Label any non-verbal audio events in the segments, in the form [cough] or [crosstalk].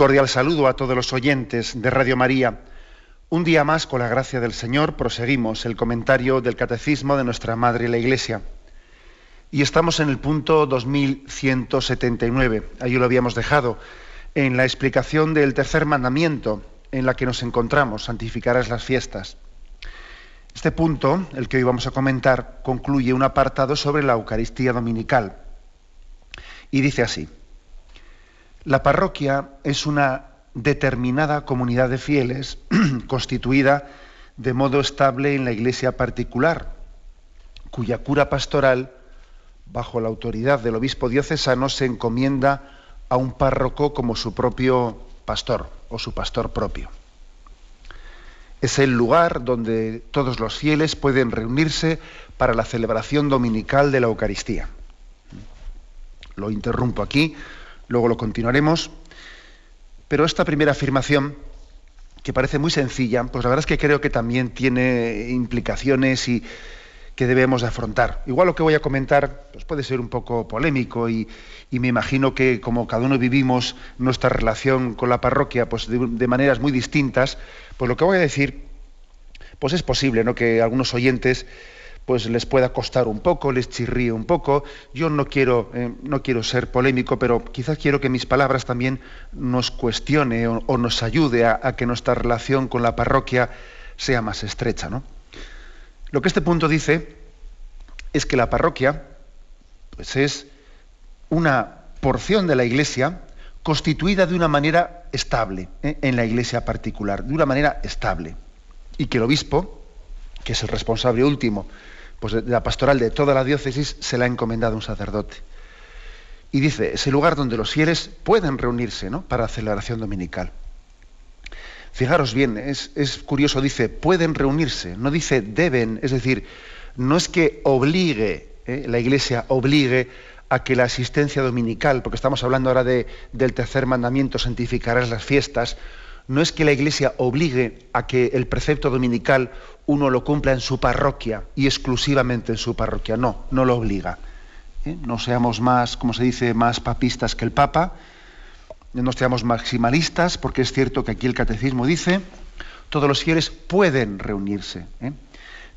Cordial saludo a todos los oyentes de Radio María. Un día más, con la gracia del Señor, proseguimos el comentario del Catecismo de nuestra Madre la Iglesia. Y estamos en el punto 2179, ahí lo habíamos dejado, en la explicación del tercer mandamiento en la que nos encontramos, santificarás las fiestas. Este punto, el que hoy vamos a comentar, concluye un apartado sobre la Eucaristía Dominical. Y dice así, la parroquia es una determinada comunidad de fieles [clears throat] constituida de modo estable en la iglesia particular, cuya cura pastoral, bajo la autoridad del obispo diocesano, se encomienda a un párroco como su propio pastor o su pastor propio. Es el lugar donde todos los fieles pueden reunirse para la celebración dominical de la Eucaristía. Lo interrumpo aquí luego lo continuaremos. Pero esta primera afirmación, que parece muy sencilla, pues la verdad es que creo que también tiene implicaciones y que debemos de afrontar. Igual lo que voy a comentar pues puede ser un poco polémico y, me imagino que como cada uno vivimos nuestra relación con la parroquia pues de, de, maneras muy distintas, pues lo que voy a decir pues es posible ¿no? que algunos oyentes pues les pueda costar un poco, les chirríe un poco. Yo no quiero, eh, no quiero ser polémico, pero quizás quiero que mis palabras también nos cuestione o, nos ayude a, que nuestra relación con la parroquia sea más estrecha. ¿no? Lo que este punto dice es que la parroquia pues es una porción de la iglesia constituida de una manera estable ¿eh? en la iglesia particular, de una manera estable. Y que el obispo, que es el responsable último pues la pastoral de toda la diócesis se la ha encomendado un sacerdote. Y dice, es el lugar donde los fieles pueden reunirse ¿no? para celebración dominical. Fijaros bien, es, curioso, dice, pueden reunirse, no dice deben, es decir, no es que obligue, ¿eh? la iglesia obligue a que la asistencia dominical, porque estamos hablando ahora de, del tercer mandamiento, santificarás las fiestas, no es que la iglesia obligue a que el precepto dominical uno lo cumpla en su parroquia y exclusivamente en su parroquia. No, no lo obliga. ¿eh? No seamos más, como se dice, más papistas que el Papa, no seamos maximalistas, porque es cierto que aquí el catecismo dice, todos los fieles pueden reunirse. ¿eh?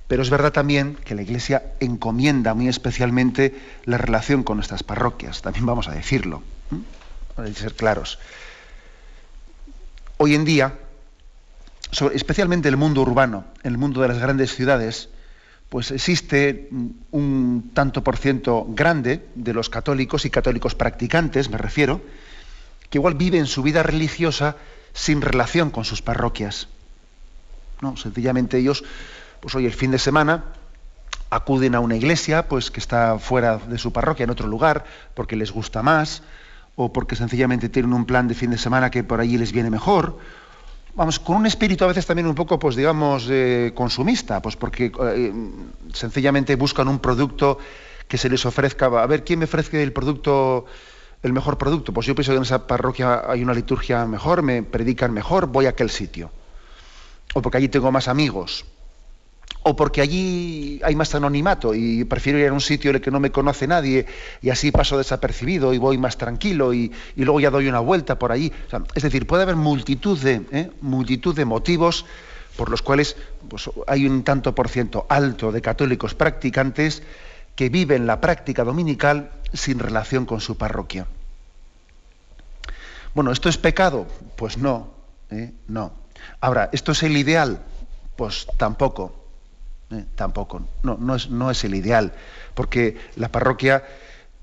Pero es verdad también que la Iglesia encomienda muy especialmente la relación con nuestras parroquias, también vamos a decirlo, ¿eh? para ser claros. Hoy en día, especialmente el mundo urbano, el mundo de las grandes ciudades, pues existe un tanto por ciento grande de los católicos y católicos practicantes, me refiero, que igual viven su vida religiosa sin relación con sus parroquias. No, sencillamente ellos, pues hoy el fin de semana acuden a una iglesia, pues que está fuera de su parroquia, en otro lugar, porque les gusta más, o porque sencillamente tienen un plan de fin de semana que por allí les viene mejor, vamos, con un espíritu a veces también un poco, pues digamos, eh, consumista, pues porque eh, sencillamente buscan un producto que se les ofrezca, a ver, ¿quién me ofrece el producto, el mejor producto? Pues yo pienso que en esa parroquia hay una liturgia mejor, me predican mejor, voy a aquel sitio. O porque allí tengo más amigos o porque allí hay más anonimato y prefiero ir a un sitio en el que no me conoce nadie y así paso desapercibido y voy más tranquilo y, luego ya doy una vuelta por allí. es decir, puede haber multitud de, ¿eh? multitud de motivos por los cuales pues, hay un tanto por ciento alto de católicos practicantes que viven la práctica dominical sin relación con su parroquia. Bueno, ¿esto es pecado? Pues no, ¿eh? no. Ahora, ¿esto es el ideal? Pues tampoco. Eh, tampoco, no, no, es, no es el ideal, porque la parroquia,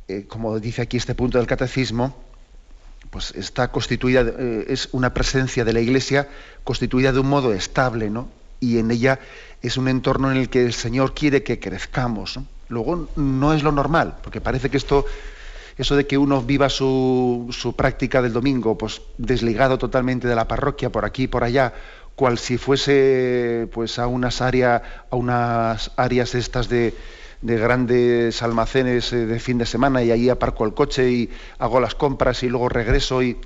eh, como dice aquí este punto del catecismo, pues está constituida, eh, es una presencia de la Iglesia constituida de un modo estable, ¿no? Y en ella es un entorno en el que el Señor quiere que crezcamos. Luego no es lo normal, porque parece que esto eso de que uno viva su, su, práctica del domingo, pues desligado totalmente de la parroquia, por aquí y por allá, cual si fuese pues a unas áreas, a unas áreas estas de, de grandes almacenes eh, de fin de semana y ahí aparco el coche y hago las compras y luego regreso y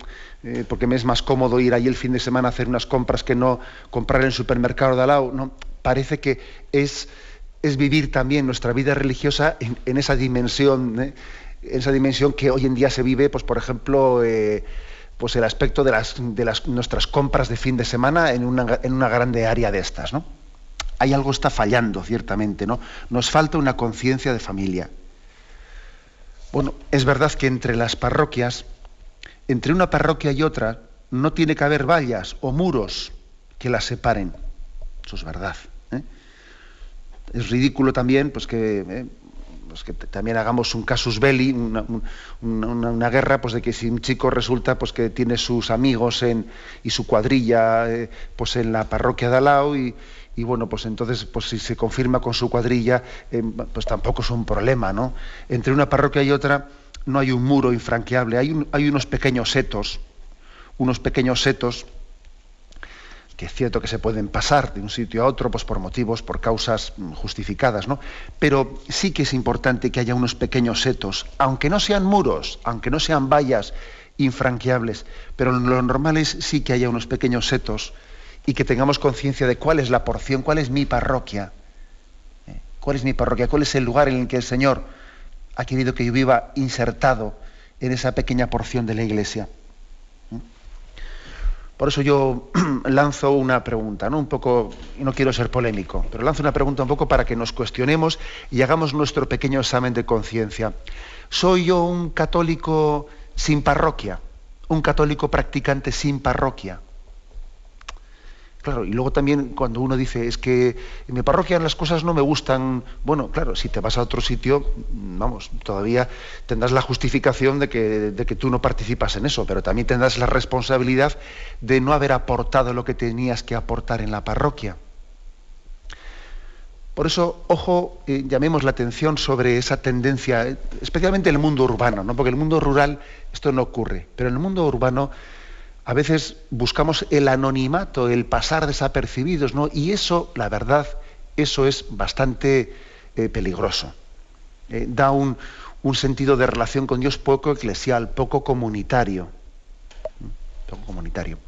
eh, porque me es más cómodo ir ahí el fin de semana a hacer unas compras que no comprar en el supermercado de al lado. No, parece que es, es vivir también nuestra vida religiosa en, esa dimensión, ¿eh? en esa dimensión que hoy en día se vive, pues por ejemplo, pues el aspecto de las, de las nuestras compras de fin de semana en una, en una grande área de estas, ¿no? hay algo está fallando, ciertamente, ¿no? Nos falta una conciencia de familia. Bueno, es verdad que entre las parroquias, entre una parroquia y otra, no tiene que haber vallas o muros que las separen. Eso es verdad. ¿eh? Es ridículo también pues que, ¿eh? Pues que también hagamos un casus belli, una, guerra, pues de que si un chico resulta pues que tiene sus amigos en, y su cuadrilla eh, pues en la parroquia de Alao y, y bueno, pues entonces, pues si se confirma con su cuadrilla, eh, pues tampoco es un problema, ¿no? Entre una parroquia y otra no hay un muro infranqueable, hay, hay unos pequeños setos, unos pequeños setos que es cierto que se pueden pasar de un sitio a otro pues por motivos, por causas justificadas, ¿no? Pero sí que es importante que haya unos pequeños setos, aunque no sean muros, aunque no sean vallas infranqueables, pero lo normal es sí que haya unos pequeños setos y que tengamos conciencia de cuál es la porción, cuál es mi parroquia, ¿eh? cuál es mi parroquia, cuál es el lugar en el que el Señor ha querido que yo viva insertado en esa pequeña porción de la iglesia. Por eso yo [clears throat] lanzo una pregunta, ¿no? Un poco, no quiero ser polémico, pero lanzo una pregunta un poco para que nos cuestionemos y hagamos nuestro pequeño examen de conciencia. ¿Soy yo un católico sin parroquia? ¿Un católico practicante sin parroquia? Claro, y luego también cuando uno dice, es que en mi parroquia las cosas no me gustan, bueno, claro, si te vas a otro sitio, vamos, todavía tendrás la justificación de que, de que tú no participas en eso, pero también tendrás la responsabilidad de no haber aportado lo que tenías que aportar en la parroquia. Por eso, ojo, eh, llamemos la atención sobre esa tendencia, especialmente en el mundo urbano, ¿no? porque en el mundo rural esto no ocurre, pero en el mundo urbano a veces buscamos el anonimato, el pasar desapercibidos, ¿no? Y eso, la verdad, eso es bastante eh, peligroso. Eh, da un, sentido de relación con Dios poco eclesial, poco comunitario. Poco comunitario.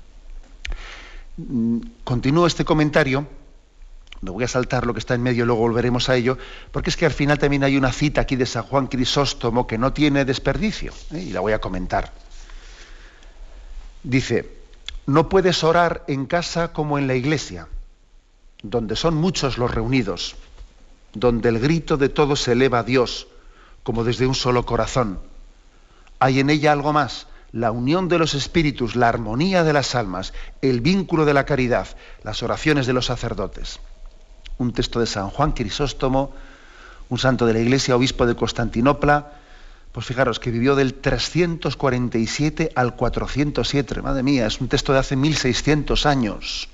Mm, continúo este comentario, me voy a saltar lo que está en medio, luego volveremos a ello, porque es que al final también hay una cita aquí de San Juan Crisóstomo que no tiene desperdicio, ¿eh? y la voy a comentar. Dice, no puedes orar en casa como en la iglesia, donde son muchos los reunidos, donde el grito de todos se eleva a Dios, como desde un solo corazón. Hay en ella algo más, la unión de los espíritus, la armonía de las almas, el vínculo de la caridad, las oraciones de los sacerdotes. Un texto de San Juan Crisóstomo, un santo de la Iglesia, obispo de Constantinopla, pues fijaros que vivió del 347 al 407. Madre mía, es un texto de hace 1600 años.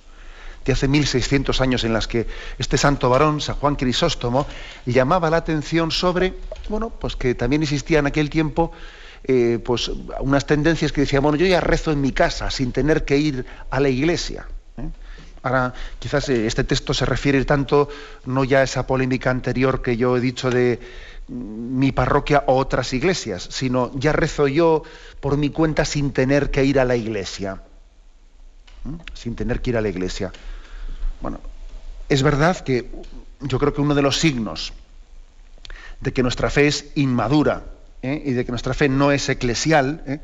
De hace 1600 años en las que este santo varón, San Juan Crisóstomo, llamaba la atención sobre, bueno, pues que también existía en aquel tiempo eh, pues unas tendencias que decían, bueno, yo ya rezo en mi casa sin tener que ir a la iglesia. ¿eh? Ahora, quizás eh, este texto se refiere tanto no ya a esa polémica anterior que yo he dicho de mi parroquia o otras iglesias, sino ya rezo yo por mi cuenta sin tener que ir a la iglesia. ¿Mm? Sin tener que ir a la iglesia. Bueno, es verdad que yo creo que uno de los signos de que nuestra fe es inmadura ¿eh? y de que nuestra fe no es eclesial, ¿eh?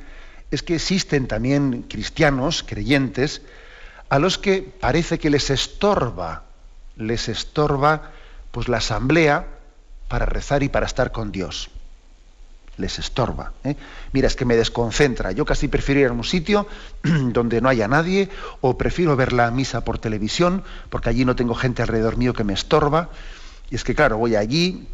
es que existen también cristianos, creyentes, a los que parece que les estorba, les estorba pues la asamblea, para rezar y para estar con Dios. Les estorba. ¿eh? Mira, es que me desconcentra. Yo casi prefiero ir a un sitio [clears throat] donde no haya nadie o prefiero ver la misa por televisión porque allí no tengo gente alrededor mío que me estorba. Y es que, claro, voy allí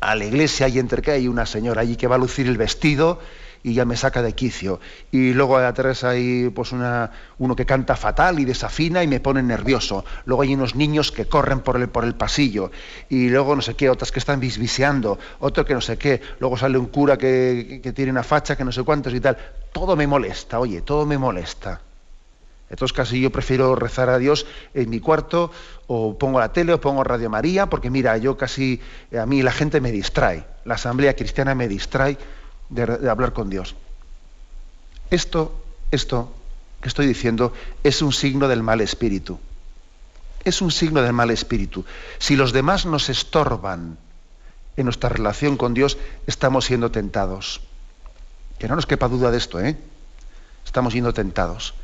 a la iglesia y entre que hay una señora allí que va a lucir el vestido y ya me saca de quicio. Y luego atrás hay pues una, uno que canta fatal y desafina y me pone nervioso. Luego hay unos niños que corren por el, por el pasillo. Y luego no sé qué, otras que están bisbiseando, otro que no sé qué. Luego sale un cura que, que tiene una facha que no sé cuántos y tal. Todo me molesta, oye, todo me molesta. Entonces casi yo prefiero rezar a Dios en mi cuarto o pongo la tele o pongo Radio María porque mira, yo casi, a mí la gente me distrae, la asamblea cristiana me distrae de, hablar con Dios. Esto, esto que estoy diciendo es un signo del mal espíritu. Es un signo del mal espíritu. Si los demás nos estorban en nuestra relación con Dios, estamos siendo tentados. Que no nos quepa duda de esto, ¿eh? Estamos siendo tentados.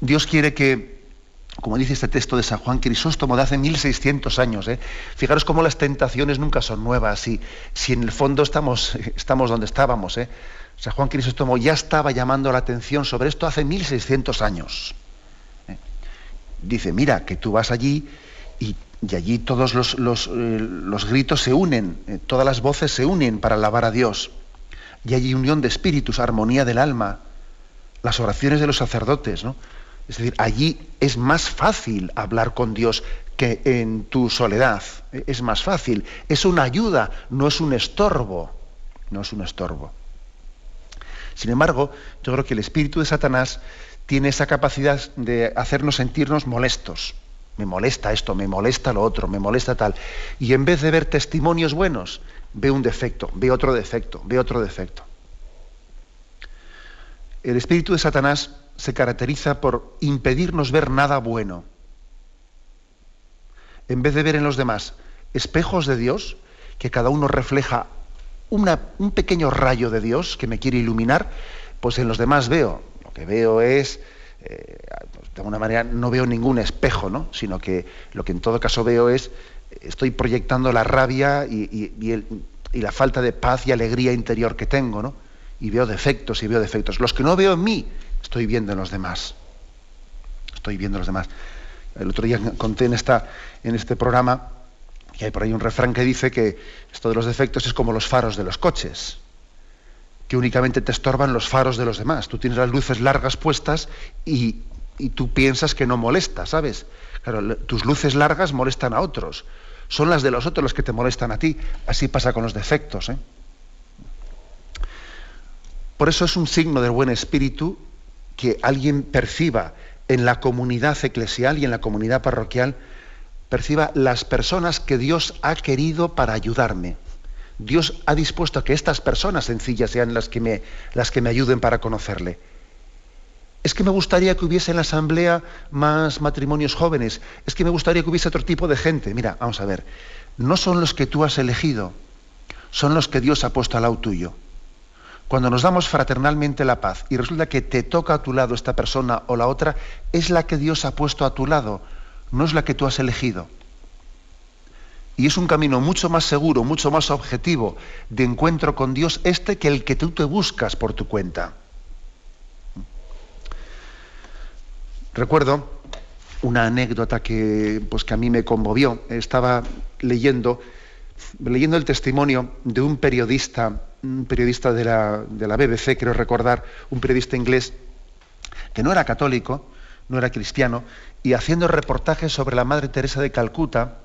Dios quiere que, como dice este texto de San Juan Crisóstomo de hace 1600 años, ¿eh? fijaros cómo las tentaciones nunca son nuevas, si en el fondo [laughs] estamos, donde estábamos. ¿eh? San Juan Crisóstomo ya estaba llamando la atención sobre esto hace 1600 años. ¿eh? Dice, mira, que tú vas allí y, allí todos los, los, los, gritos se unen, todas las voces se unen para alabar a Dios. Y hay unión de espíritus, armonía del alma, las oraciones de los sacerdotes, ¿no? Es decir, allí es más fácil hablar con Dios que en tu soledad. Es más fácil. Es una ayuda, no es un estorbo. No es un estorbo. Sin embargo, yo creo que el espíritu de Satanás tiene esa capacidad de hacernos sentirnos molestos. Me molesta esto, me molesta lo otro, me molesta tal. Y en vez de ver testimonios buenos, ve un defecto, ve otro defecto, ve otro defecto. El espíritu de Satanás se caracteriza por impedirnos ver nada bueno. En vez de ver en los demás espejos de Dios, que cada uno refleja un pequeño rayo de Dios que me quiere iluminar, pues en los demás veo, lo que veo es, eh, de alguna manera no veo ningún espejo, ¿no? sino que lo que en todo caso veo es, estoy proyectando la rabia y, y la falta de paz y alegría interior que tengo, ¿no? y veo defectos y veo defectos. Los que no veo en mí, estoy viendo en los demás. Estoy viendo en los demás. El otro día conté en, esta, en este programa que hay por ahí un refrán que dice que esto de los defectos es como los faros de los coches, que únicamente te estorban los faros de los demás. Tú tienes las luces largas puestas y, y tú piensas que no molesta, ¿sabes? Claro, tus luces largas molestan a otros. Son las de los otros las que te molestan a ti. Así pasa con los defectos. ¿eh? Por eso es un signo del buen espíritu que alguien perciba en la comunidad eclesial y en la comunidad parroquial, perciba las personas que Dios ha querido para ayudarme. Dios ha dispuesto a que estas personas sencillas sean las que me, las que me ayuden para conocerle. Es que me gustaría que hubiese en la asamblea más matrimonios jóvenes. Es que me gustaría que hubiese otro tipo de gente. Mira, vamos a ver. No son los que tú has elegido, son los que Dios ha puesto al lado tuyo. Cuando nos damos fraternalmente la paz y resulta que te toca a tu lado esta persona o la otra, es la que Dios ha puesto a tu lado, no es la que tú has elegido. Y es un camino mucho más seguro, mucho más objetivo de encuentro con Dios este que el que tú te buscas por tu cuenta. Recuerdo una anécdota que, pues, que a mí me conmovió. Estaba leyendo, leyendo el testimonio de un periodista un periodista de la, de la BBC, quiero recordar, un periodista inglés que no era católico, no era cristiano, y haciendo reportajes sobre la Madre Teresa de Calcuta,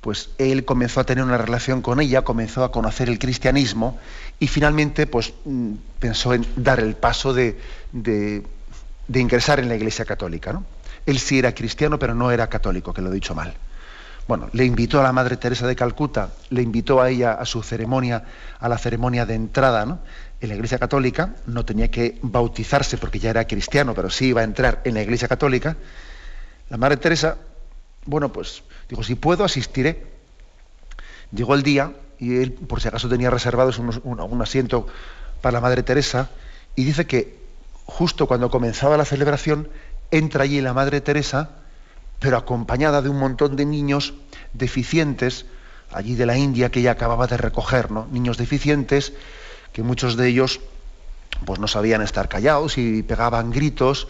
pues él comenzó a tener una relación con ella, comenzó a conocer el cristianismo y finalmente pues mm, pensó en dar el paso de, de, de ingresar en la Iglesia Católica. ¿no? Él sí era cristiano, pero no era católico, que lo he dicho mal. Bueno, le invitó a la Madre Teresa de Calcuta, le invitó a ella a su ceremonia, a la ceremonia de entrada, ¿no? En la Iglesia Católica no tenía que bautizarse porque ya era cristiano, pero sí iba a entrar en la Iglesia Católica. La Madre Teresa, bueno, pues dijo, si puedo, asistiré. Llegó el día y él, por si acaso, tenía reservados un, un asiento para la Madre Teresa y dice que justo cuando comenzaba la celebración, entra allí la Madre Teresa, pero acompañada de un montón de niños deficientes, allí de la India que ella acababa de recoger, ¿no? Niños deficientes, que muchos de ellos pues no sabían estar callados y pegaban gritos,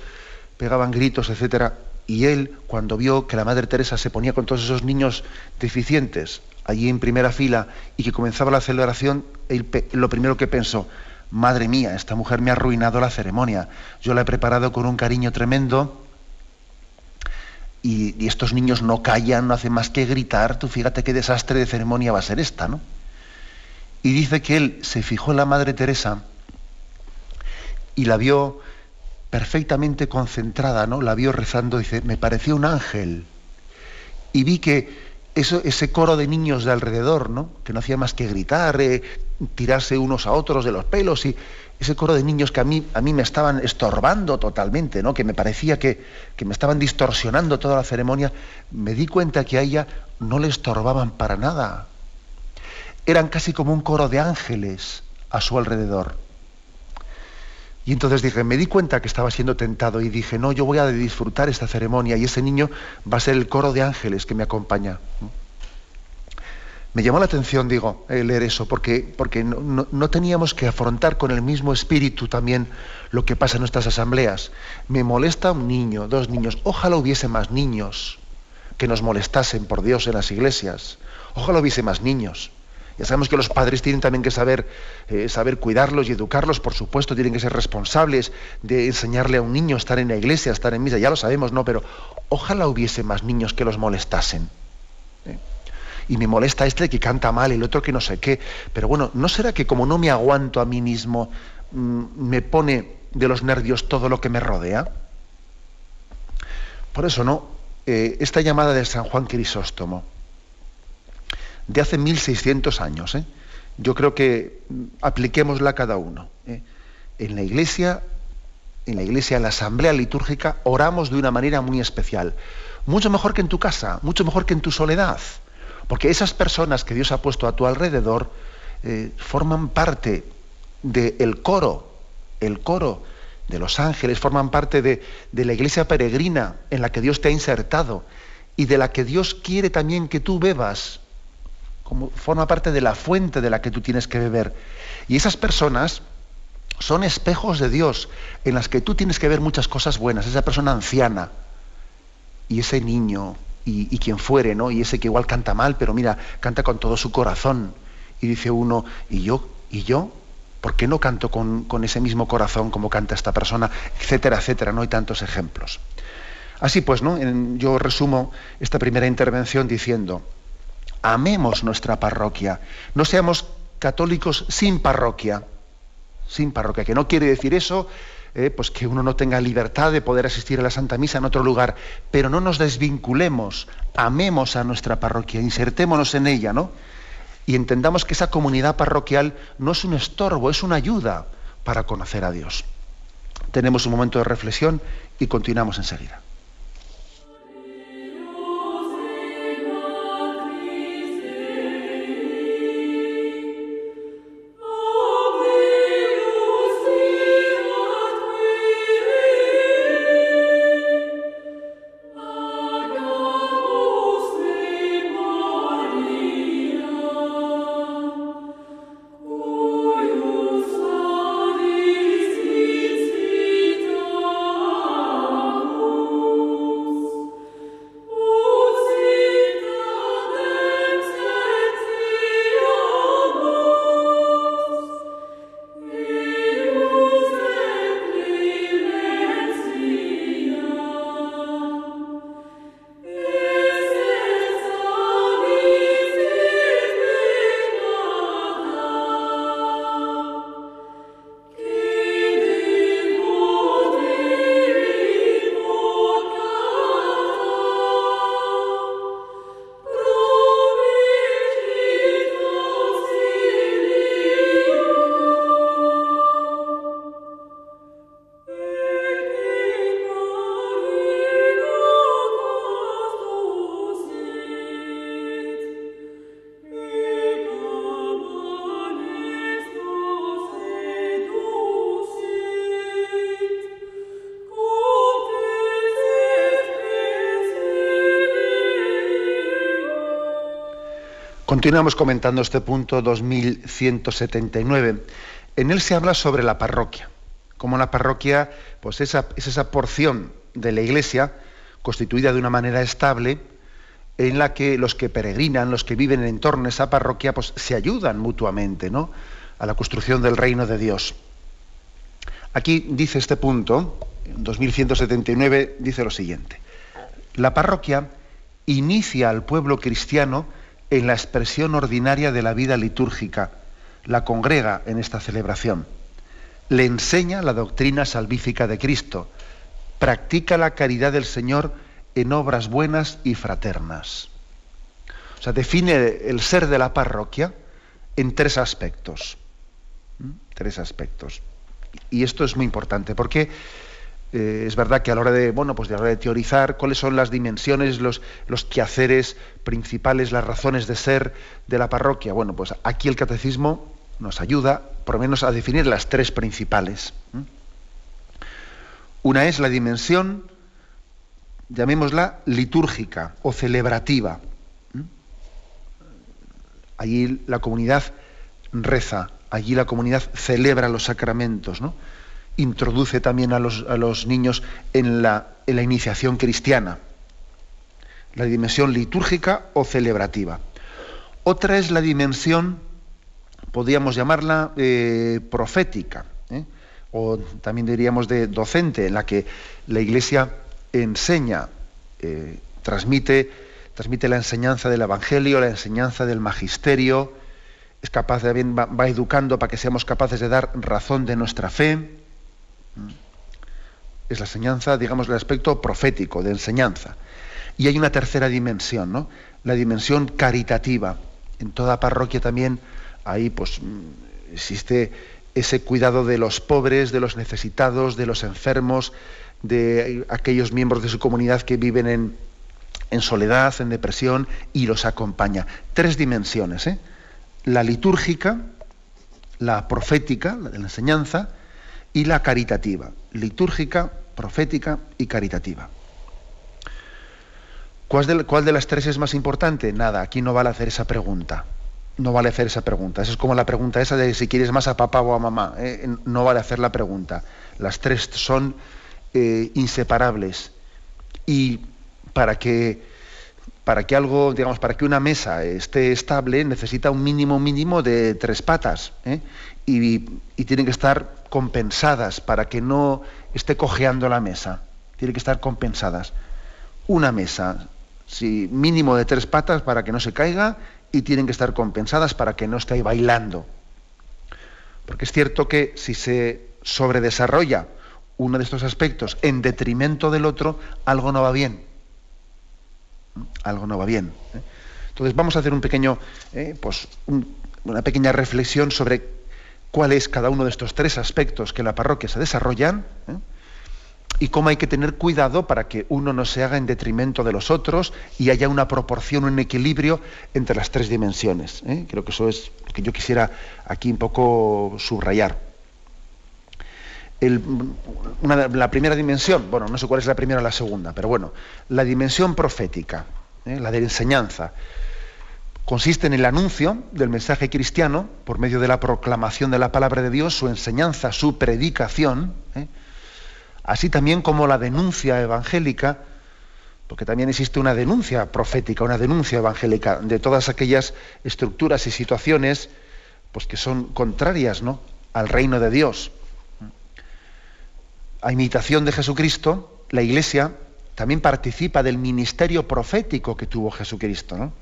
pegaban gritos, etcétera. Y él, cuando vio que la Madre Teresa se ponía con todos esos niños deficientes allí en primera fila y que comenzaba la celebración, lo primero que pensó, madre mía, esta mujer me ha arruinado la ceremonia. Yo la he preparado con un cariño tremendo y, estos niños no callan, no hacen más que gritar. Tú fíjate qué desastre de ceremonia va a ser esta, ¿no? Y dice que él se fijó en la Madre Teresa y la vio perfectamente concentrada, ¿no? La vio rezando, dice, me pareció un ángel. Y vi que ese coro de niños de alrededor, ¿no? Que no hacía más que gritar, eh, tirarse unos a otros de los pelos y ese coro de niños que a mí, a mí me estaban estorbando totalmente, ¿no? que me parecía que, que, me estaban distorsionando toda la ceremonia, me di cuenta que a ella no le estorbaban para nada. Eran casi como un coro de ángeles a su alrededor. Y entonces dije, me di cuenta que estaba siendo tentado y dije, no, yo voy a disfrutar esta ceremonia y ese niño va a ser el coro de ángeles que me acompaña. Me llamó la atención, digo, eh, leer eso, porque, porque no, teníamos que afrontar con el mismo espíritu también lo que pasa en nuestras asambleas. Me molesta un niño, dos niños, ojalá hubiese más niños que nos molestasen por Dios en las iglesias, ojalá hubiese más niños. Ya sabemos que los padres tienen también que saber, eh, saber cuidarlos y educarlos, por supuesto, tienen que ser responsables de enseñarle a un niño a estar en la iglesia, a estar en misa, ya lo sabemos, ¿no? Pero ojalá hubiese más niños que los molestasen. Y me molesta este que canta mal, el otro que no sé qué. Pero bueno, ¿no será que como no me aguanto a mí mismo, mmm, me pone de los nervios todo lo que me rodea? Por eso, ¿no? Eh, esta llamada de San Juan Crisóstomo, de hace 1600 años. ¿eh? Yo creo que apliquémosla cada uno. ¿eh? En la iglesia, en la iglesia, en la asamblea litúrgica, oramos de una manera muy especial. Mucho mejor que en tu casa, mucho mejor que en tu soledad. Porque esas personas que Dios ha puesto a tu alrededor eh, forman parte del coro, el coro de los ángeles, forman parte de, de la iglesia peregrina en la que Dios te ha insertado y de la que Dios quiere también que tú bebas como forma parte de la fuente de la que tú tienes que beber. Y esas personas son espejos de Dios en las que tú tienes que ver muchas cosas buenas. Esa persona anciana y ese niño y, quien fuere, ¿no? Y ese que igual canta mal, pero mira, canta con todo su corazón. Y dice uno, ¿y yo? ¿Y yo? ¿Por qué no canto con, con ese mismo corazón como canta esta persona? Etcétera, etcétera. No hay tantos ejemplos. Así pues, ¿no? yo resumo esta primera intervención diciendo, amemos nuestra parroquia, no seamos católicos sin parroquia, sin parroquia, que no quiere decir eso, eh, pues que uno no tenga libertad de poder asistir a la Santa Misa en otro lugar, pero no nos desvinculemos, amemos a nuestra parroquia, insertémonos en ella, ¿no? Y entendamos que esa comunidad parroquial no es un estorbo, es una ayuda para conocer a Dios. Tenemos un momento de reflexión y continuamos enseguida. Continuamos comentando este punto 2179. En él se habla sobre la parroquia, como la parroquia pues esa, es esa porción de la iglesia constituida de una manera estable en la que los que peregrinan, los que viven en torno a esa parroquia, pues se ayudan mutuamente, ¿no? a la construcción del reino de Dios. Aquí dice este punto, en 2179, dice lo siguiente. La parroquia inicia al pueblo cristiano en la expresión ordinaria de la vida litúrgica, la congrega en esta celebración, le enseña la doctrina salvífica de Cristo, practica la caridad del Señor en obras buenas y fraternas. O sea, define el ser de la parroquia en tres aspectos. ¿Mm? Tres aspectos. Y esto es muy importante porque eh, es verdad que a la hora de, bueno, pues de, de teorizar cuáles son las dimensiones, los, los quehaceres principales, las razones de ser de la parroquia, bueno, pues aquí el catecismo nos ayuda por lo menos a definir las tres principales. Una es la dimensión, llamémosla litúrgica o celebrativa. Allí la comunidad reza, allí la comunidad celebra los sacramentos, ¿no? Introduce también a los, niños en la, en la iniciación cristiana, la dimensión litúrgica o celebrativa. Otra es la dimensión, podríamos llamarla eh, profética, ¿eh? o también diríamos de docente, en la que la Iglesia enseña, eh, transmite, transmite la enseñanza del Evangelio, la enseñanza del Magisterio, es capaz de va, va educando para que seamos capaces de dar razón de nuestra fe, es la enseñanza, digamos, el aspecto profético, de enseñanza. Y hay una tercera dimensión, ¿no? La dimensión caritativa. En toda parroquia también ahí pues existe ese cuidado de los pobres, de los necesitados, de los enfermos, de aquellos miembros de su comunidad que viven en, en soledad, en depresión, y los acompaña. Tres dimensiones, ¿eh? La litúrgica, la profética, la de la enseñanza, y la caritativa, litúrgica, profética y caritativa. ¿Cuál de, las tres es más importante? Nada, aquí no vale hacer esa pregunta. No vale hacer esa pregunta. Eso es como la pregunta esa de si quieres más a papá o a mamá. ¿eh? No vale hacer la pregunta. Las tres son eh, inseparables. Y para que, para que algo, digamos, para que una mesa esté estable, necesita un mínimo mínimo de tres patas. ¿eh? Y, y tienen que estar compensadas para que no esté cojeando la mesa. Tiene que estar compensadas. Una mesa, si mínimo de tres patas para que no se caiga y tienen que estar compensadas para que no esté bailando. Porque es cierto que si se sobredesarrolla uno de estos aspectos en detrimento del otro, algo no va bien. Algo no va bien. ¿eh? Entonces vamos a hacer un pequeño, eh, pues una pequeña reflexión sobre cuál es cada uno de estos tres aspectos que en la parroquia se desarrollan ¿eh? y cómo hay que tener cuidado para que uno no se haga en detrimento de los otros y haya una proporción, un equilibrio entre las tres dimensiones. ¿eh? Creo que eso es lo que yo quisiera aquí un poco subrayar. la primera dimensión, bueno, no sé cuál es la primera o la segunda, pero bueno, la dimensión profética, ¿eh? la de enseñanza consiste en el anuncio del mensaje cristiano por medio de la proclamación de la palabra de Dios, su enseñanza, su predicación, ¿eh? así también como la denuncia evangélica, porque también existe una denuncia profética, una denuncia evangélica de todas aquellas estructuras y situaciones pues, que son contrarias ¿no? al reino de Dios. A imitación de Jesucristo, la Iglesia también participa del ministerio profético que tuvo Jesucristo.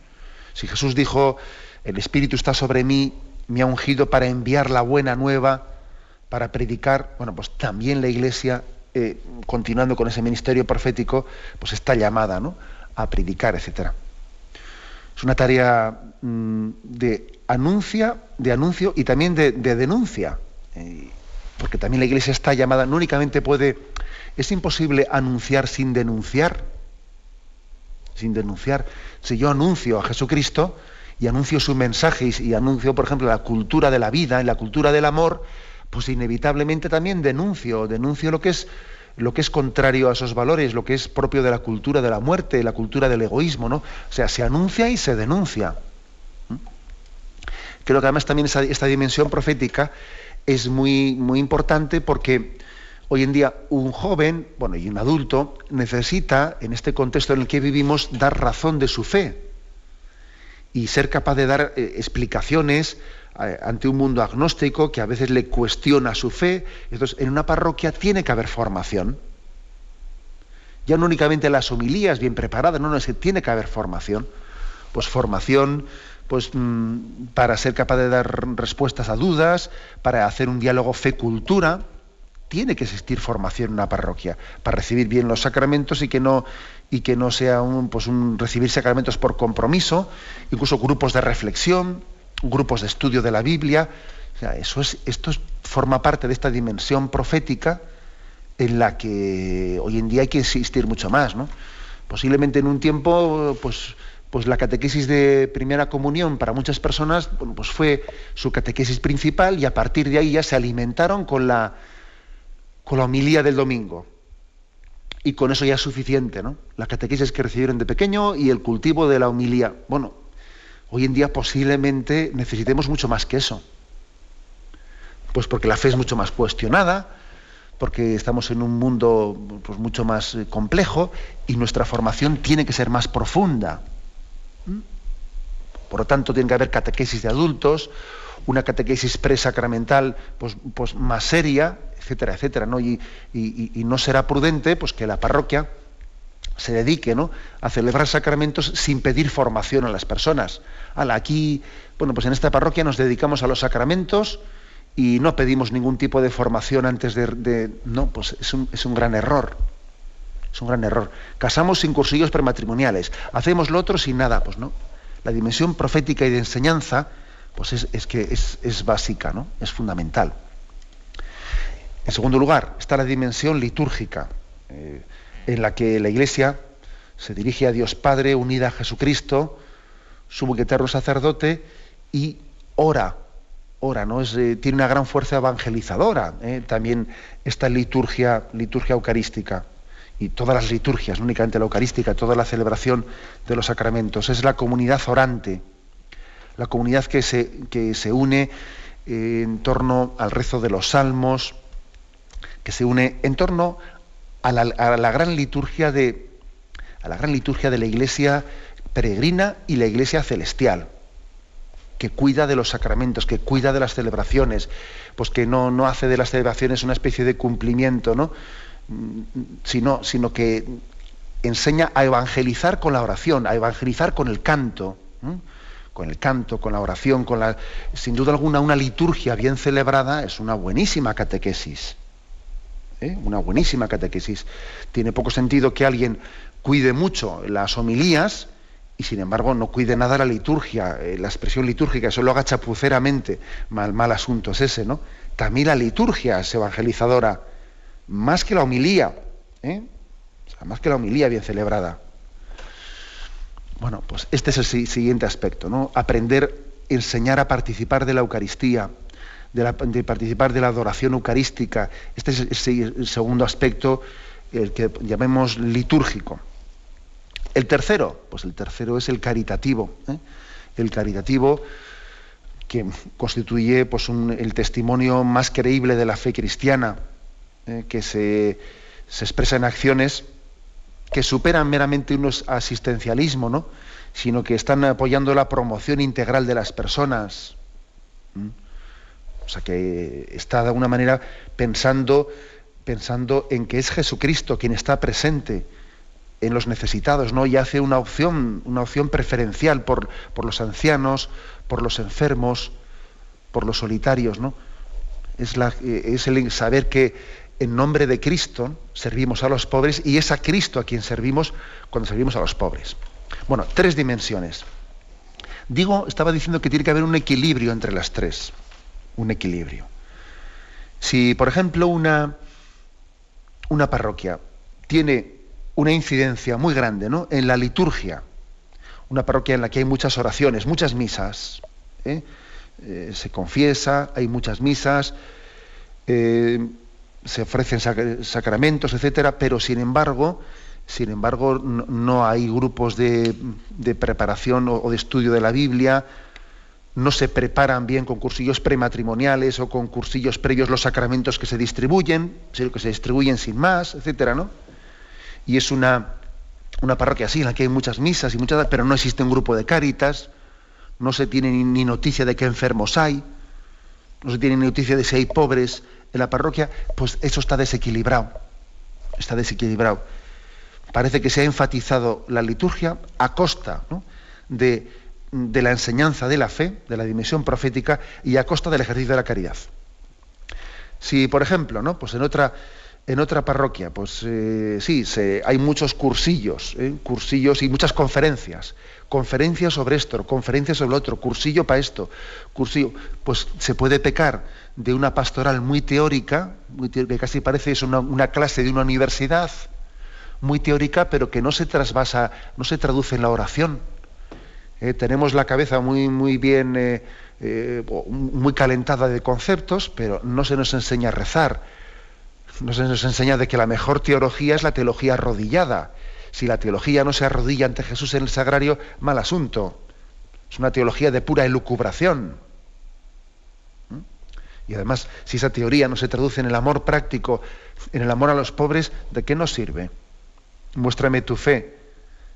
Si Jesús dijo, el Espíritu está sobre mí, me ha ungido para enviar la buena nueva, para predicar, bueno, pues también la Iglesia, eh, continuando con ese ministerio profético, pues está llamada ¿no? a predicar, etc. Es una tarea mm, de anuncia, de anuncio y también de, denuncia. Eh, porque también la iglesia está llamada, no únicamente puede, es imposible anunciar sin denunciar sin denunciar. Si yo anuncio a Jesucristo y anuncio su mensaje y, anuncio, por ejemplo, la cultura de la vida y la cultura del amor, pues inevitablemente también denuncio, denuncio lo que es lo que es contrario a esos valores, lo que es propio de la cultura de la muerte, la cultura del egoísmo, ¿no? O sea, se anuncia y se denuncia. ¿Mm? Creo que además también esta dimensión profética es muy, muy importante porque Hoy en día un joven, bueno, y un adulto necesita, en este contexto en el que vivimos, dar razón de su fe. y ser capaz de dar eh, explicaciones eh, ante un mundo agnóstico que a veces le cuestiona su fe. Entonces, en una parroquia tiene que haber formación. Ya no únicamente las homilías bien preparadas, no, no, es que tiene que haber formación. Pues formación pues, mm, para ser capaz de dar respuestas a dudas, para hacer un diálogo fe-cultura. Tiene que existir formación en una parroquia para recibir bien los sacramentos y que no, y que no sea un, pues un recibir sacramentos por compromiso, incluso grupos de reflexión, grupos de estudio de la Biblia. eso es, esto forma parte de esta dimensión profética en la que hoy en día hay que insistir mucho más. ¿no? Posiblemente en un tiempo, pues, pues la catequesis de primera comunión para muchas personas pues fue su catequesis principal y a partir de ahí ya se alimentaron con la, con la homilía del domingo y con eso ya es suficiente, ¿no? La catequesis que recibieron de pequeño y el cultivo de la humilía. Bueno, hoy en día posiblemente necesitemos mucho más que eso. Pues porque la fe es mucho más cuestionada, porque estamos en un mundo pues, mucho más eh, complejo y nuestra formación tiene que ser más profunda. ¿Mm? Por lo tanto, tiene que haber catequesis de adultos, una catequesis presacramental pues, pues más seria, etcétera, etcétera, ¿no? Y, no será prudente pues, que la parroquia se dedique ¿no? a celebrar sacramentos sin pedir formación a las personas. aquí, bueno, pues en esta parroquia nos dedicamos a los sacramentos y no pedimos ningún tipo de formación antes de... no, pues es un, es un, gran error. Es un gran error. Casamos sin cursillos prematrimoniales. Hacemos lo otro sin nada. Pues no. La dimensión profética y de enseñanza, pues es, que es, es básica, ¿no? Es fundamental. En segundo lugar, está la dimensión litúrgica, eh, en la que la Iglesia se dirige a Dios Padre, unida a Jesucristo, su eterno sacerdote, y ora, ora, ¿no? Es, eh, tiene una gran fuerza evangelizadora, eh, también esta liturgia, liturgia eucarística, y todas las liturgias, no únicamente la eucarística, toda la celebración de los sacramentos. Es la comunidad orante, la comunidad que se, que se une en torno al rezo de los salmos, que se une en torno a la, gran liturgia de la gran liturgia de la Iglesia peregrina y la Iglesia celestial, que cuida de los sacramentos, que cuida de las celebraciones, pues que no, no hace de las celebraciones una especie de cumplimiento, ¿no? sino, sino que enseña a evangelizar con la oración, a evangelizar con el canto, con el canto, con la oración, con la, sin duda alguna, una liturgia bien celebrada es una buenísima catequesis. ¿Eh? una buenísima catequesis. Tiene poco sentido que alguien cuide mucho las homilías y sin embargo no cuide nada la liturgia, eh, la expresión litúrgica, eso lo haga chapuceramente. Mal, mal asunto es ese, ¿no? También la liturgia es evangelizadora, más que la homilía, ¿eh? más que la homilía bien celebrada. Bueno, pues este es el siguiente aspecto, ¿no? Aprender, enseñar a participar de la Eucaristía, de, participar de la adoración eucarística. Este es el, segundo aspecto, el que llamemos litúrgico. El tercero, pues el tercero es el caritativo. ¿eh? El caritativo que constituye pues, el testimonio más creíble de la fe cristiana, ¿eh? que se, expresa en acciones que superan meramente un asistencialismo, ¿no? sino que están apoyando la promoción integral de las personas. O sea, que está de alguna manera pensando, pensando en que es Jesucristo quien está presente en los necesitados, ¿no? Y hace una opción, una opción preferencial por, por los ancianos, por los enfermos, por los solitarios, ¿no? Es, el saber que en nombre de Cristo servimos a los pobres y es a Cristo a quien servimos cuando servimos a los pobres. Bueno, tres dimensiones. Digo, estaba diciendo que tiene que haber un equilibrio entre las tres un equilibrio. Si, por ejemplo, una, una parroquia tiene una incidencia muy grande ¿no? en la liturgia, una parroquia en la que hay muchas oraciones, muchas misas, ¿eh? Eh, se confiesa, hay muchas misas, eh, se ofrecen sacramentos, etcétera, pero sin embargo, sin embargo, no, hay grupos de, preparación o, de estudio de la Biblia, no se preparan bien con cursillos prematrimoniales o con cursillos previos los sacramentos que se distribuyen, que se distribuyen sin más, etcétera, ¿no? Y es una, una parroquia así, en la que hay muchas misas y muchas, pero no existe un grupo de cáritas, no se tiene ni noticia de qué enfermos hay, no se tiene ni noticia de si hay pobres en la parroquia, pues eso está desequilibrado. Está desequilibrado. Parece que se ha enfatizado la liturgia a costa de, de, la enseñanza de la fe, de la dimensión profética, y a costa del ejercicio de la caridad. Si, por ejemplo, ¿no? pues en otra, en otra parroquia, pues eh, sí, hay muchos cursillos, ¿eh? cursillos y muchas conferencias, conferencias sobre esto, conferencias sobre otro, cursillo para esto, cursillo, pues se puede pecar de una pastoral muy teórica, que casi parece es una, clase de una universidad, muy teórica, pero que no se trasvasa, no se traduce en la oración. Eh, tenemos la cabeza muy, muy bien, muy calentada de conceptos, pero no se nos enseña a rezar nos, nos enseña de que la mejor teología es la teología arrodillada. Si la teología no se arrodilla ante Jesús en el sagrario, mal asunto. Es una teología de pura elucubración. ¿Mm? Y además, si esa teoría no se traduce en el amor práctico, en el amor a los pobres, ¿de qué nos sirve? Muéstrame tu fe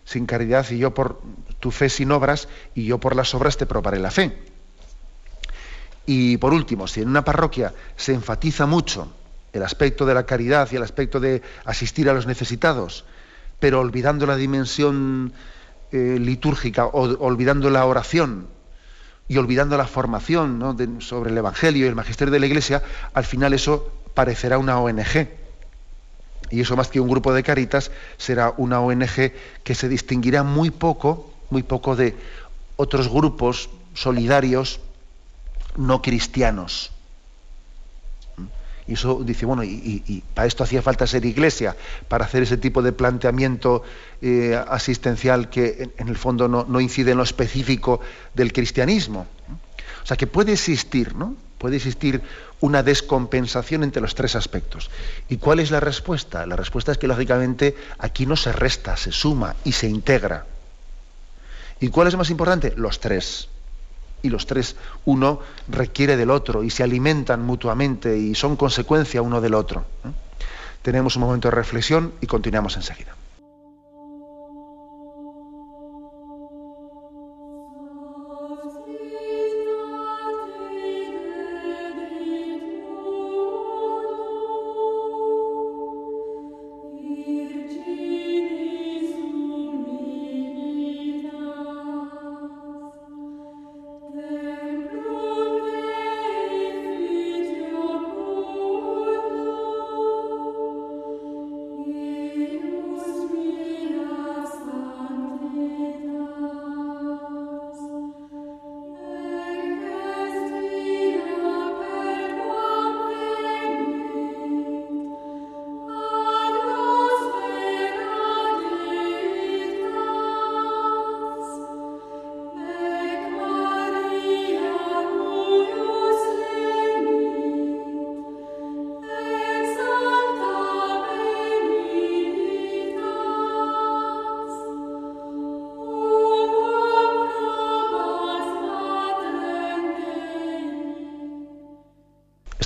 sin caridad y yo por tu fe sin obras y yo por las obras te probaré la fe. Y por último, si en una parroquia se enfatiza mucho el aspecto de la caridad y el aspecto de asistir a los necesitados, pero olvidando la dimensión eh, litúrgica, o, olvidando la oración y olvidando la formación sobre el Evangelio y el magisterio de la Iglesia, al final eso parecerá una ONG. Y eso más que un grupo de caritas será una ONG que se distinguirá muy poco, muy poco de otros grupos solidarios no cristianos. Y eso dice, bueno, y, para esto hacía falta ser iglesia, para hacer ese tipo de planteamiento eh, asistencial que en, el fondo no, incide en lo específico del cristianismo. O sea que puede existir, ¿no? Puede existir una descompensación entre los tres aspectos. ¿Y cuál es la respuesta? La respuesta es que lógicamente aquí no se resta, se suma y se integra. ¿Y cuál es más importante? Los tres y los tres, uno requiere del otro y se alimentan mutuamente y son consecuencia uno del otro. Tenemos un momento de reflexión y continuamos enseguida.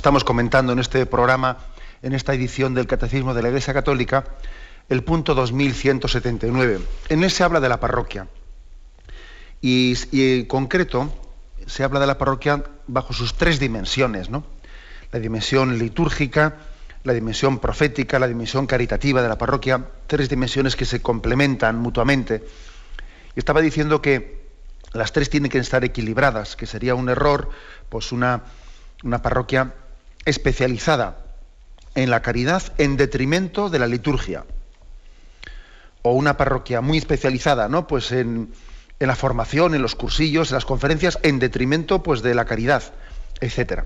Estamos comentando en este programa, en esta edición del Catecismo de la Iglesia Católica, el punto 2179. En él se habla de la parroquia. Y, en concreto se habla de la parroquia bajo sus tres dimensiones, ¿no? La dimensión litúrgica, la dimensión profética, la dimensión caritativa de la parroquia, tres dimensiones que se complementan mutuamente. Y estaba diciendo que las tres tienen que estar equilibradas, que sería un error, pues una, una parroquia especializada en la caridad en detrimento de la liturgia. O una parroquia muy especializada, ¿no? Pues en, la formación, en los cursillos, en las conferencias, en detrimento pues, de la caridad, etcétera.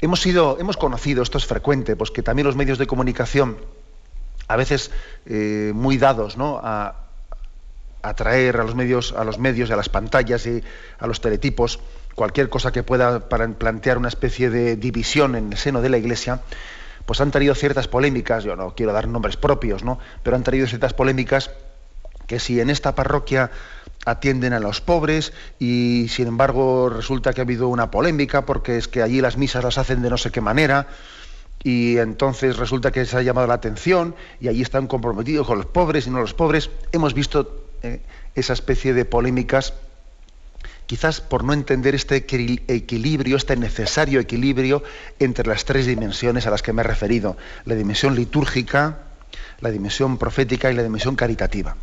Hemos sido, hemos conocido, esto es frecuente, pues que también los medios de comunicación, a veces eh, muy dados ¿no? a atraer a los medios, a los medios, a las pantallas y a los teletipos, cualquier cosa que pueda para plantear una especie de división en el seno de la Iglesia, pues han traído ciertas polémicas, yo no quiero dar nombres propios, ¿no? pero han traído ciertas polémicas que si en esta parroquia atienden a los pobres y sin embargo resulta que ha habido una polémica porque es que allí las misas las hacen de no sé qué manera y entonces resulta que se ha llamado la atención y allí están comprometidos con los pobres y no los pobres. Hemos visto eh, esa especie de polémicas quizás por no entender este equilibrio, este necesario equilibrio entre las tres dimensiones a las que me he referido, la dimensión litúrgica, la dimensión profética y la dimensión caritativa.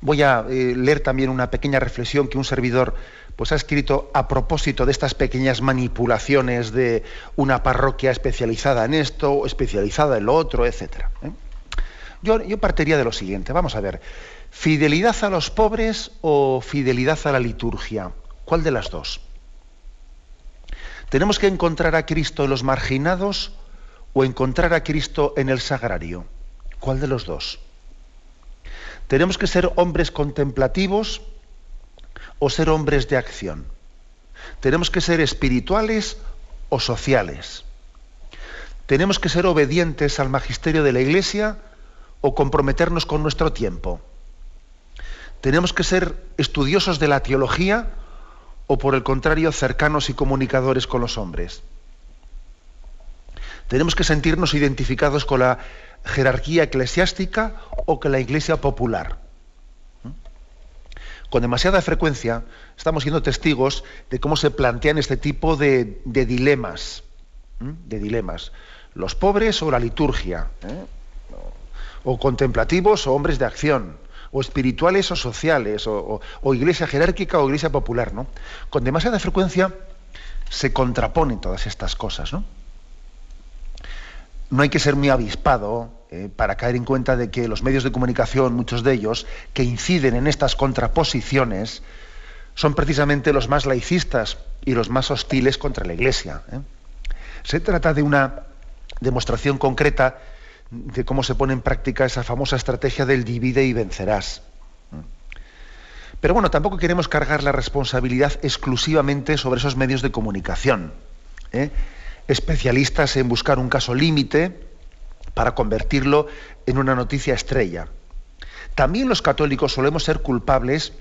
Voy a eh, leer también una pequeña reflexión que un servidor pues, ha escrito a propósito de estas pequeñas manipulaciones de una parroquia especializada en esto, especializada en lo otro, etc. Yo, partiría de lo siguiente, vamos a ver, ¿fidelidad a los pobres o fidelidad a la liturgia? ¿Cuál de las dos? ¿Tenemos que encontrar a Cristo en los marginados o encontrar a Cristo en el sagrario? ¿Cuál de los dos? ¿Tenemos que ser hombres contemplativos o ser hombres de acción? ¿Tenemos que ser espirituales o sociales? ¿Tenemos que ser obedientes al magisterio de la Iglesia o comprometernos con nuestro tiempo? ¿Tenemos que ser estudiosos de la teología o por el contrario cercanos y comunicadores con los hombres? Tenemos que sentirnos identificados con la jerarquía eclesiástica o con la iglesia popular. Con demasiada frecuencia estamos siendo testigos de cómo se plantean este tipo de, dilemas, de dilemas. Los pobres o la liturgia, ¿eh? O contemplativos o hombres de acción, o espirituales o sociales, o, iglesia jerárquica o iglesia popular. ¿no? Con demasiada frecuencia se contraponen todas estas cosas. ¿no? no hay que ser muy avispado eh, para caer en cuenta de que los medios de comunicación, muchos de ellos, que inciden en estas contraposiciones, son precisamente los más laicistas y los más hostiles contra la Iglesia. ¿eh? Se trata de una demostración concreta de cómo se pone en práctica esa famosa estrategia del divide y vencerás. ¿eh? Pero bueno, tampoco queremos cargar la responsabilidad exclusivamente sobre esos medios de comunicación especialistas en buscar un caso límite para convertirlo en una noticia estrella. También los católicos solemos ser culpables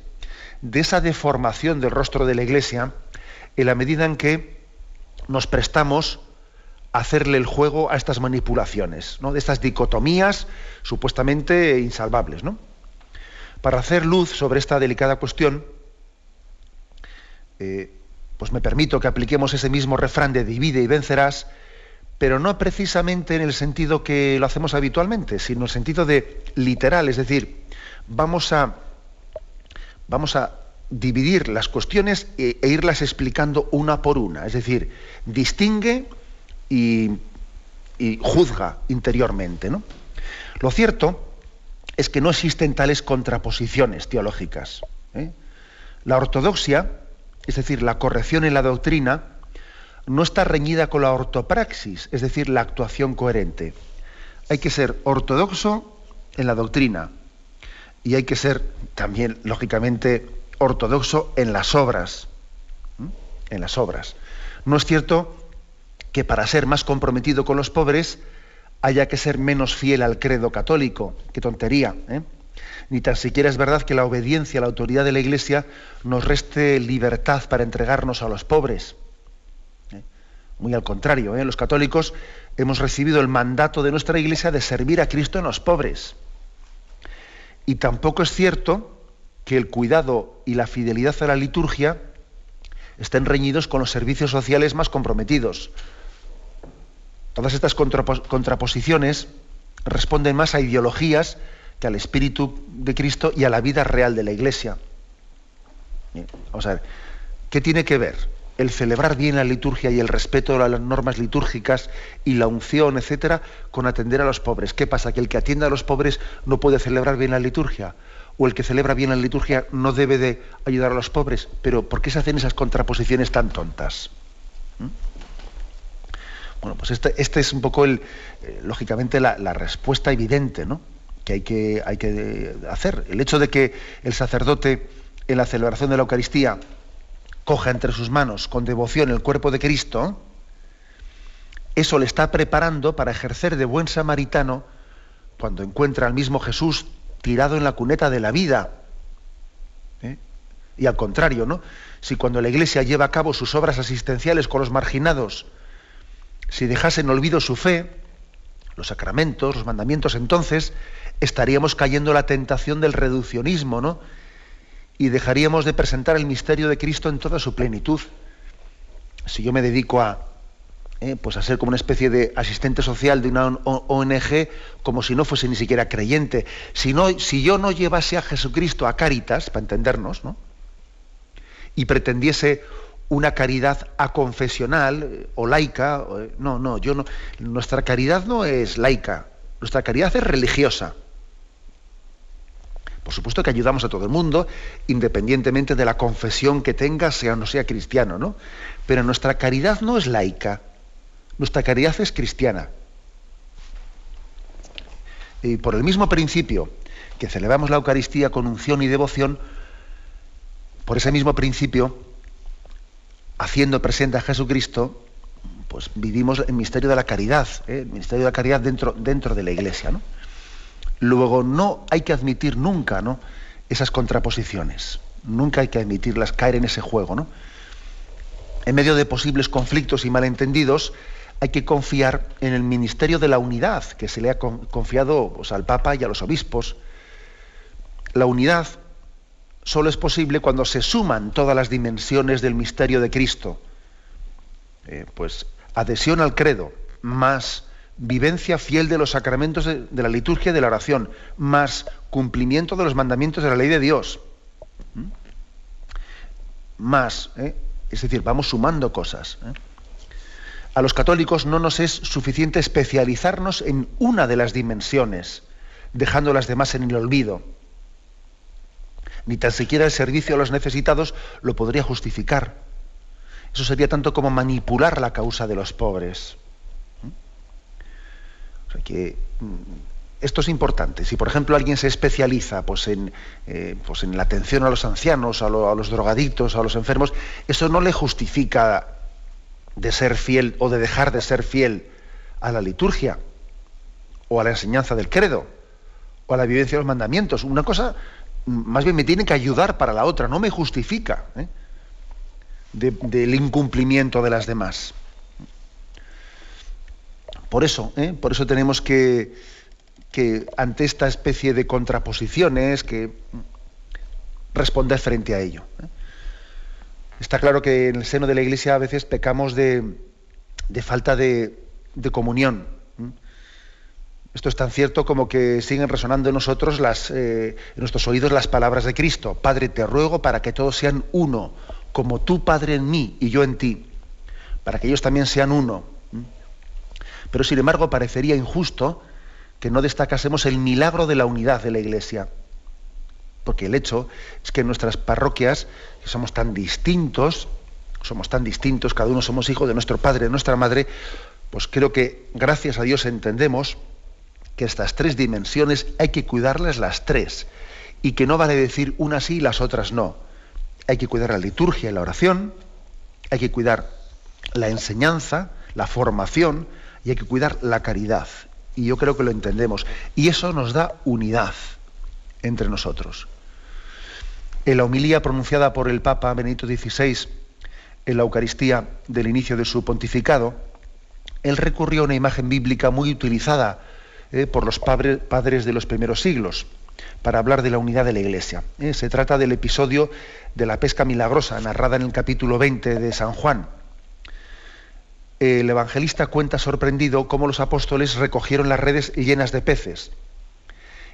de esa deformación del rostro de la Iglesia en la medida en que nos prestamos hacerle el juego a estas manipulaciones, ¿no? de estas dicotomías supuestamente insalvables. ¿no? Para hacer luz sobre esta delicada cuestión, eh, pues me permito que apliquemos ese mismo refrán de divide y vencerás, pero no precisamente en el sentido que lo hacemos habitualmente, sino en el sentido de literal, es decir, vamos a, dividir las cuestiones e, e irlas explicando una por una, es decir, distingue y, juzga interiormente. ¿no? Lo cierto es que no existen tales contraposiciones teológicas. ¿eh? La ortodoxia es decir, la corrección en la doctrina, no está reñida con la ortopraxis, es decir, la actuación coherente. Hay que ser ortodoxo en la doctrina y hay que ser también, lógicamente, ortodoxo en las obras. En las obras. No es cierto que para ser más comprometido con los pobres haya que ser menos fiel al credo católico. Qué tontería. ¿eh? ni tan siquiera es verdad que la obediencia a la autoridad de la Iglesia nos reste libertad para entregarnos a los pobres. ¿Eh? Muy al contrario, ¿eh? los católicos hemos recibido el mandato de nuestra Iglesia de servir a Cristo en los pobres. Y tampoco es cierto que el cuidado y la fidelidad a la liturgia estén reñidos con los servicios sociales más comprometidos. Todas estas contraposiciones responden más a ideologías al espíritu de Cristo y a la vida real de la Iglesia. vamos a ver, ¿qué tiene que ver el celebrar bien la liturgia y el respeto a las normas litúrgicas y la unción, etcétera, con atender a los pobres? ¿Qué pasa? ¿Que el que atiende a los pobres no puede celebrar bien la liturgia? ¿O el que celebra bien la liturgia no debe de ayudar a los pobres? Pero ¿por qué se hacen esas contraposiciones tan tontas? ¿Mm? Bueno, pues esta este es un poco, el, eh, lógicamente, la, respuesta evidente, ¿no? que hay que, hay que hacer. El hecho de que el sacerdote en la celebración de la Eucaristía coja entre sus manos con devoción el cuerpo de Cristo, eso le está preparando para ejercer de buen samaritano cuando encuentra al mismo Jesús tirado en la cuneta de la vida. ¿eh? Y al contrario, ¿no? Si cuando la Iglesia lleva a cabo sus obras asistenciales con los marginados, si dejase en olvido su fe, los sacramentos, los mandamientos, entonces estaríamos cayendo en la tentación del reduccionismo, ¿no? y dejaríamos de presentar el misterio de Cristo en toda su plenitud. Si yo me dedico a, eh, pues a ser como una especie de asistente social de una ONG, como si no fuese ni siquiera creyente, si, no, si yo no llevase a Jesucristo a Caritas, para entendernos, ¿no? y pretendiese una caridad aconfesional eh, o laica, eh, no, no, yo no, nuestra caridad no es laica, nuestra caridad es religiosa. Por supuesto que ayudamos a todo el mundo, independientemente de la confesión que tenga, sea o no sea cristiano, ¿no? Pero nuestra caridad no es laica, nuestra caridad es cristiana. Y por el mismo principio que celebramos la Eucaristía con unción y devoción, por ese mismo principio, haciendo presente a Jesucristo, pues vivimos el misterio de la caridad, ¿eh? el misterio de la caridad dentro, dentro de la Iglesia. ¿no? Luego, no hay que admitir nunca ¿no? esas contraposiciones, nunca hay que admitirlas, caer en ese juego. ¿no? En medio de posibles conflictos y malentendidos, hay que confiar en el ministerio de la unidad que se le ha confiado pues, al Papa y a los obispos. La unidad solo es posible cuando se suman todas las dimensiones del misterio de Cristo. Eh, pues adhesión al credo, más vivencia fiel de los sacramentos de, la liturgia y de la oración, más cumplimiento de los mandamientos de la ley de Dios. Más, ¿eh? es decir, vamos sumando cosas. ¿eh? A los católicos no nos es suficiente especializarnos en una de las dimensiones, dejando las demás en el olvido ni tan siquiera el servicio a los necesitados lo podría justificar. Eso sería tanto como manipular la causa de los pobres. O sea que, mm, esto es importante. Si, por ejemplo, alguien se especializa pues, en, eh, pues, en la atención a los ancianos, a, a, los drogadictos, a los enfermos, eso no le justifica de ser fiel o de dejar de ser fiel a la liturgia o a la enseñanza del credo o a la vivencia de los mandamientos. Una cosa más bien me tiene que ayudar para la otra, no me justifica ¿eh? del incumplimiento de las demás. Por eso, ¿eh? por eso tenemos que, que, ante esta especie de contraposiciones, que responder frente a ello. ¿eh? Está claro que en el seno de la Iglesia a veces pecamos de, de falta de, de comunión. Esto es tan cierto como que siguen resonando en nosotros eh, en nuestros oídos las palabras de Cristo. Padre, te ruego para que todos sean uno, como tú, Padre, en mí y yo en ti, para que ellos también sean uno. Pero sin embargo parecería injusto que no destacásemos el milagro de la unidad de la Iglesia. Porque el hecho es que en nuestras parroquias, que somos tan distintos, somos tan distintos, cada uno somos hijos de nuestro padre, de nuestra madre, pues creo que gracias a Dios entendemos que estas tres dimensiones hay que cuidarlas las tres y que no vale decir unas sí y las otras no. Hay que cuidar la liturgia y la oración, hay que cuidar la enseñanza, la formación y hay que cuidar la caridad. Y yo creo que lo entendemos. Y eso nos da unidad entre nosotros. En la homilía pronunciada por el Papa Benedicto XVI en la Eucaristía del inicio de su pontificado, él recurrió a una imagen bíblica muy utilizada eh, por los padres de los primeros siglos para hablar de la unidad de la Iglesia. Eh, se trata del episodio de la pesca milagrosa, narrada en el capítulo 20 de San Juan. El evangelista cuenta sorprendido cómo los apóstoles recogieron las redes llenas de peces.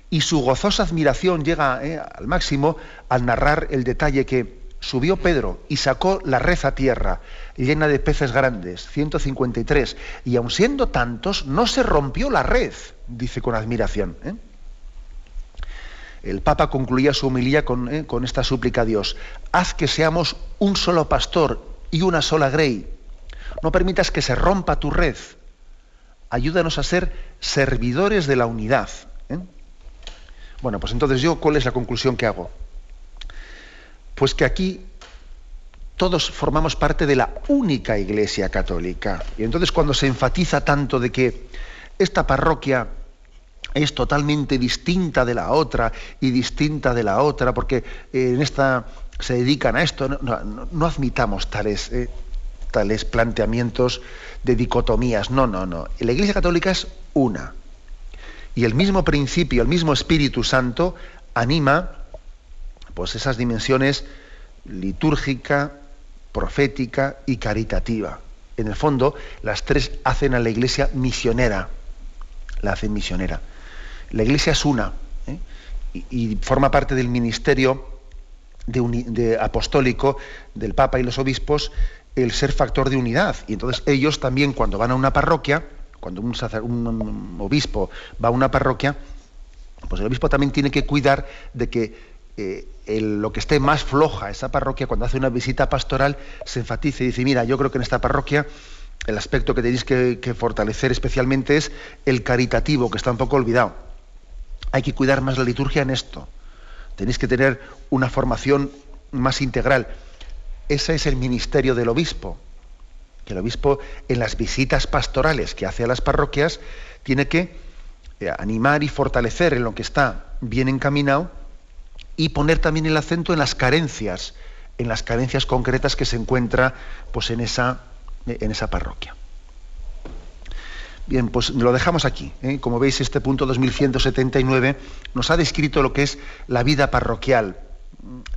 Y su gozosa admiración llega eh, al máximo al narrar el detalle que subió Pedro y sacó la red a tierra, llena de peces grandes, 153, y aun siendo tantos, no se rompió la red, dice con admiración. ¿eh? El Papa concluía su homilía con, ¿eh? con esta súplica a Dios, haz que seamos un solo pastor y una sola grey, no permitas que se rompa tu red, ayúdanos a ser servidores de la unidad. ¿eh? Bueno, pues entonces yo, ¿cuál es la conclusión que hago? Pues que aquí todos formamos parte de la única Iglesia católica. Y entonces cuando se enfatiza tanto de que esta parroquia es totalmente distinta de la otra y distinta de la otra, porque eh, en esta se dedican a esto, no, admitamos tales, eh, tales planteamientos de dicotomías. No, no, no. La Iglesia católica es una. Y el mismo principio, el mismo Espíritu Santo anima pues esas dimensiones litúrgica, profética y caritativa. En el fondo, las tres hacen a la iglesia misionera. La hacen misionera. La iglesia es una ¿eh? y, forma parte del ministerio de, apostólico del Papa y los obispos el ser factor de unidad. Y entonces ellos también cuando van a una parroquia, cuando un, obispo va a una parroquia, pues el obispo también tiene que cuidar de que eh, lo que esté más floja esa parroquia, cuando hace una visita pastoral, se enfatice y dice, mira, yo creo que en esta parroquia el aspecto que tenéis que, fortalecer especialmente es el caritativo, que está un poco olvidado. Hay que cuidar más la liturgia en esto. Tenéis que tener una formación más integral. Ese es el ministerio del obispo. Que el obispo en las visitas pastorales que hace a las parroquias tiene que eh, animar y fortalecer en lo que está bien encaminado y poner también el acento en las carencias, en las carencias concretas que se encuentra pues, en, esa, en esa parroquia. Bien, pues lo dejamos aquí. ¿eh? Como veis, este punto 2179 nos ha descrito lo que es la vida parroquial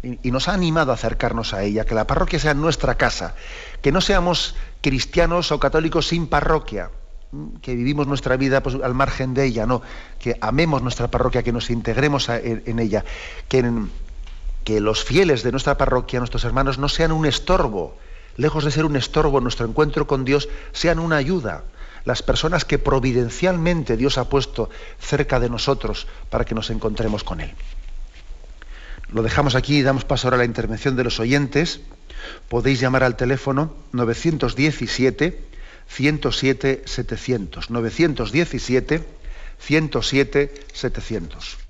y, y, nos ha animado a acercarnos a ella, que la parroquia sea nuestra casa, que no seamos cristianos o católicos sin parroquia, que vivimos nuestra vida pues, al margen de ella, no, que amemos nuestra parroquia, que nos integremos en, ella, que, que los fieles de nuestra parroquia, nuestros hermanos, no sean un estorbo, lejos de ser un estorbo, nuestro encuentro con Dios, sean una ayuda. Las personas que providencialmente Dios ha puesto cerca de nosotros para que nos encontremos con Él. Lo dejamos aquí y damos paso ahora a la intervención de los oyentes. Podéis llamar al teléfono 917 107 700. 917 107 700.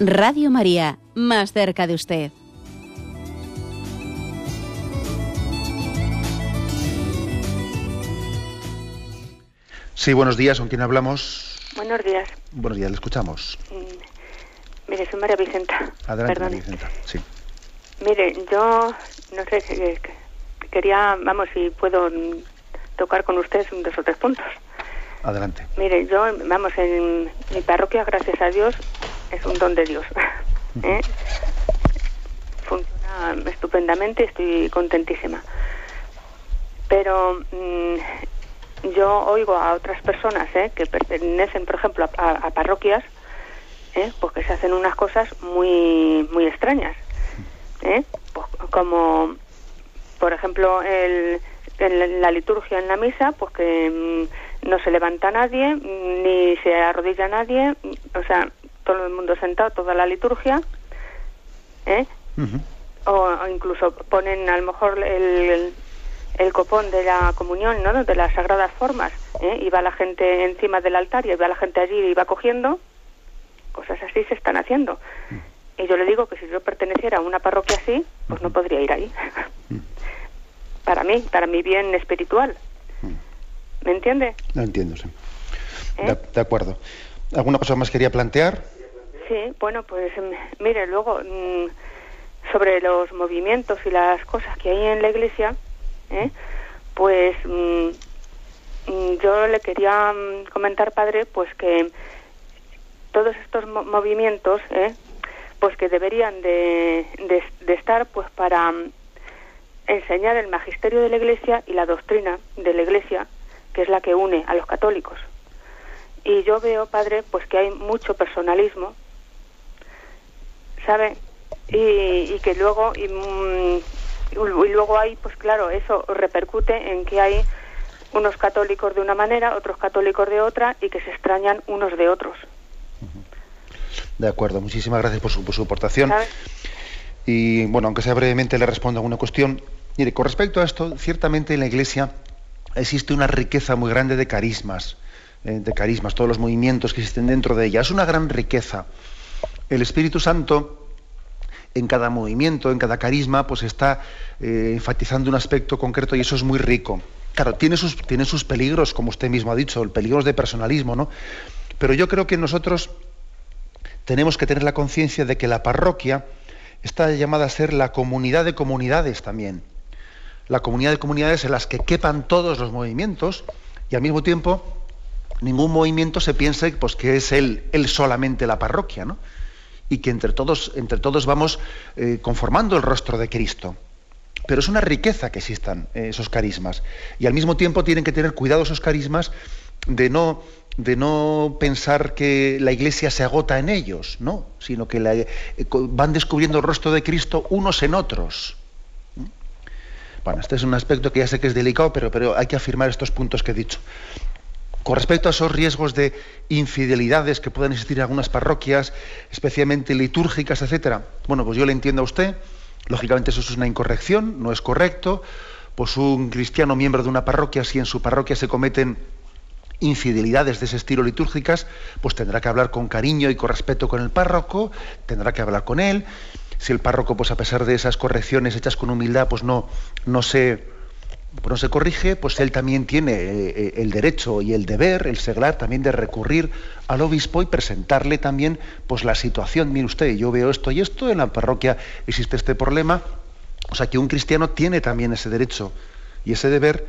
Radio María, más cerca de usted. Sí, buenos días, ¿con quién hablamos? Buenos días. Buenos días, le escuchamos. Mm, mire, soy María Vicenta. Adelante, María Vicenta, sí. Mire, yo no sé, quería, vamos, si puedo tocar con ustedes un dos o tres puntos. Adelante. Mire, yo, vamos, en mi parroquia, gracias a Dios, es un don de Dios. ¿eh? Funciona estupendamente, estoy contentísima. Pero mm, yo oigo a otras personas ¿eh? que pertenecen, por ejemplo, a, parroquias, ¿eh? pues que se hacen unas cosas muy muy extrañas, ¿eh? pues como, por ejemplo, el, en la liturgia en la misa, pues que mm, no se levanta nadie, ni se arrodilla nadie, o sea, todo el mundo sentado, toda la liturgia, ¿eh? o, incluso ponen a lo mejor el, el copón de la comunión, ¿no? De las sagradas formas, ¿eh? y va la gente encima del altar y va la gente allí y va cogiendo, cosas así se están haciendo. Mm. Y yo le digo que si yo perteneciera a una parroquia así, pues no podría ir ahí. Mm. para mí, para mi bien espiritual. Mm. ¿Me entiende? No entiendo, sí. ¿Eh? De, acuerdo. ¿Alguna cosa más quería plantear? Sí, bueno, pues mire, luego sobre los movimientos y las cosas que hay en la iglesia, ¿eh? pues mm, mm, yo le quería mm, comentar, padre, pues que todos estos movimientos, ¿eh? pues que deberían de, de, estar pues para enseñar el magisterio de la Iglesia y la doctrina de la Iglesia, que es la que une a los católicos. Y yo veo, padre, pues que hay mucho personalismo, ¿sabe? y, que luego y, mm, y luego hay pues claro eso repercute en que hay unos católicos de una manera otros católicos de otra y que se extrañan unos de otros. De acuerdo muchísimas gracias por su, por su aportación. Y bueno aunque sea brevemente le respondo a una cuestión. Mire con respecto a esto ciertamente en la iglesia existe una riqueza muy grande de carismas eh, de carismas todos los movimientos que existen dentro de ella. Es una gran riqueza el Espíritu Santo en cada movimiento, en cada carisma, pues está eh, enfatizando un aspecto concreto y eso es muy rico. Claro, tiene sus, tiene sus peligros, como usted mismo ha dicho, el peligro de personalismo, ¿no? Pero yo creo que nosotros tenemos que tener la conciencia de que la parroquia está llamada a ser la comunidad de comunidades también. La comunidad de comunidades en las que quepan todos los movimientos y al mismo tiempo ningún movimiento se piense pues, que es él, él solamente la parroquia, ¿no? Y que entre todos, entre todos vamos eh, conformando el rostro de Cristo. Pero es una riqueza que existan eh, esos carismas. Y al mismo tiempo tienen que tener cuidado esos carismas de no, de no pensar que la iglesia se agota en ellos, ¿no? sino que eh, van descubriendo el rostro de Cristo unos en otros. Bueno, este es un aspecto que ya sé que es delicado, pero, pero hay que afirmar estos puntos que he dicho. Con respecto a esos riesgos de infidelidades que pueden existir en algunas parroquias, especialmente litúrgicas, etcétera, bueno, pues yo le entiendo a usted, lógicamente eso es una incorrección, no es correcto, pues un cristiano miembro de una parroquia, si en su parroquia se cometen infidelidades de ese estilo litúrgicas, pues tendrá que hablar con cariño y con respeto con el párroco, tendrá que hablar con él. Si el párroco, pues a pesar de esas correcciones hechas con humildad, pues no, no se no se corrige, pues él también tiene eh, eh, el derecho y el deber, el seglar, también de recurrir al obispo y presentarle también pues la situación. Mire usted, yo veo esto y esto, en la parroquia existe este problema. O sea que un cristiano tiene también ese derecho y ese deber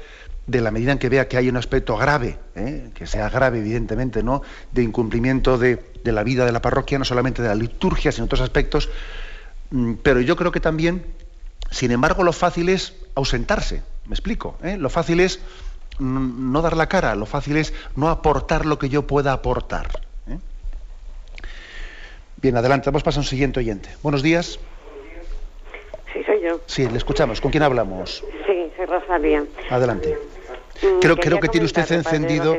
de la medida en que vea que hay un aspecto grave, ¿eh? que sea grave evidentemente, ¿no? de incumplimiento de, de la vida de la parroquia, no solamente de la liturgia, sino otros aspectos. Mm, pero yo creo que también, sin embargo, lo fácil es ausentarse me explico. ¿eh? Lo fácil es no dar la cara, lo fácil es no aportar lo que yo pueda aportar. ¿eh? Bien, adelante, vamos a pasar a un siguiente oyente. Buenos días. Sí, soy yo. Sí, le escuchamos. ¿Con quién hablamos? Sí, soy Rosalía. Adelante. Mm, creo, creo que tiene usted encendido.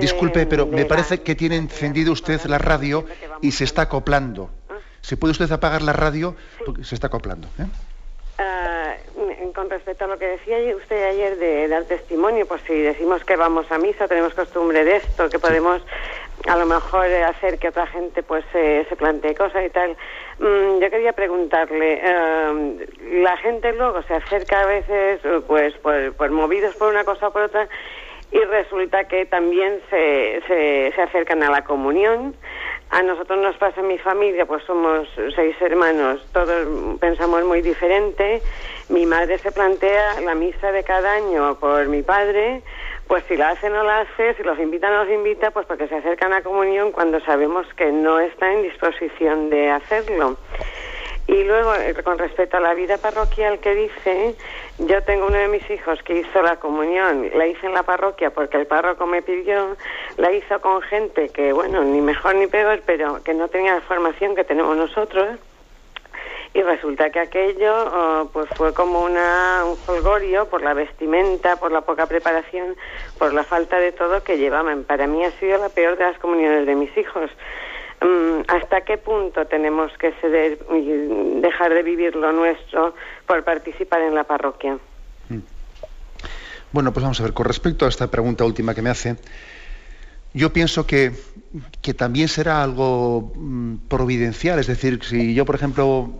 Disculpe, pero me parece que tiene encendido usted la radio y se está acoplando. Ah. ¿Se puede usted apagar la radio? Porque se está acoplando. ¿eh? Ah, con respecto a lo que decía usted ayer de dar testimonio, pues si decimos que vamos a misa, tenemos costumbre de esto, que podemos a lo mejor hacer que otra gente pues se plantee cosas y tal. Mm, yo quería preguntarle, em, la gente luego se acerca a veces pues, pues, movidos por una cosa o por otra y resulta que también se, se, se acercan a la comunión a nosotros nos pasa en mi familia, pues somos seis hermanos, todos pensamos muy diferente. Mi madre se plantea la misa de cada año por mi padre, pues si la hace no la hace, si los invita no los invita, pues porque se acercan a comunión cuando sabemos que no está en disposición de hacerlo. Y luego, eh, con respecto a la vida parroquial que dice, yo tengo uno de mis hijos que hizo la comunión, la hice en la parroquia porque el párroco me pidió, la hizo con gente que, bueno, ni mejor ni peor, pero que no tenía la formación que tenemos nosotros. Y resulta que aquello oh, pues fue como una, un folgorio por la vestimenta, por la poca preparación, por la falta de todo que llevaban. Para mí ha sido la peor de las comuniones de mis hijos. Mm, ¿Hasta qué punto tenemos que ceder y dejar de vivir lo nuestro por participar en la parroquia? Mm. Bueno, pues vamos a ver, con respecto a esta pregunta última que me hace, yo pienso que, que también será algo mm, providencial, es decir, si yo, por ejemplo,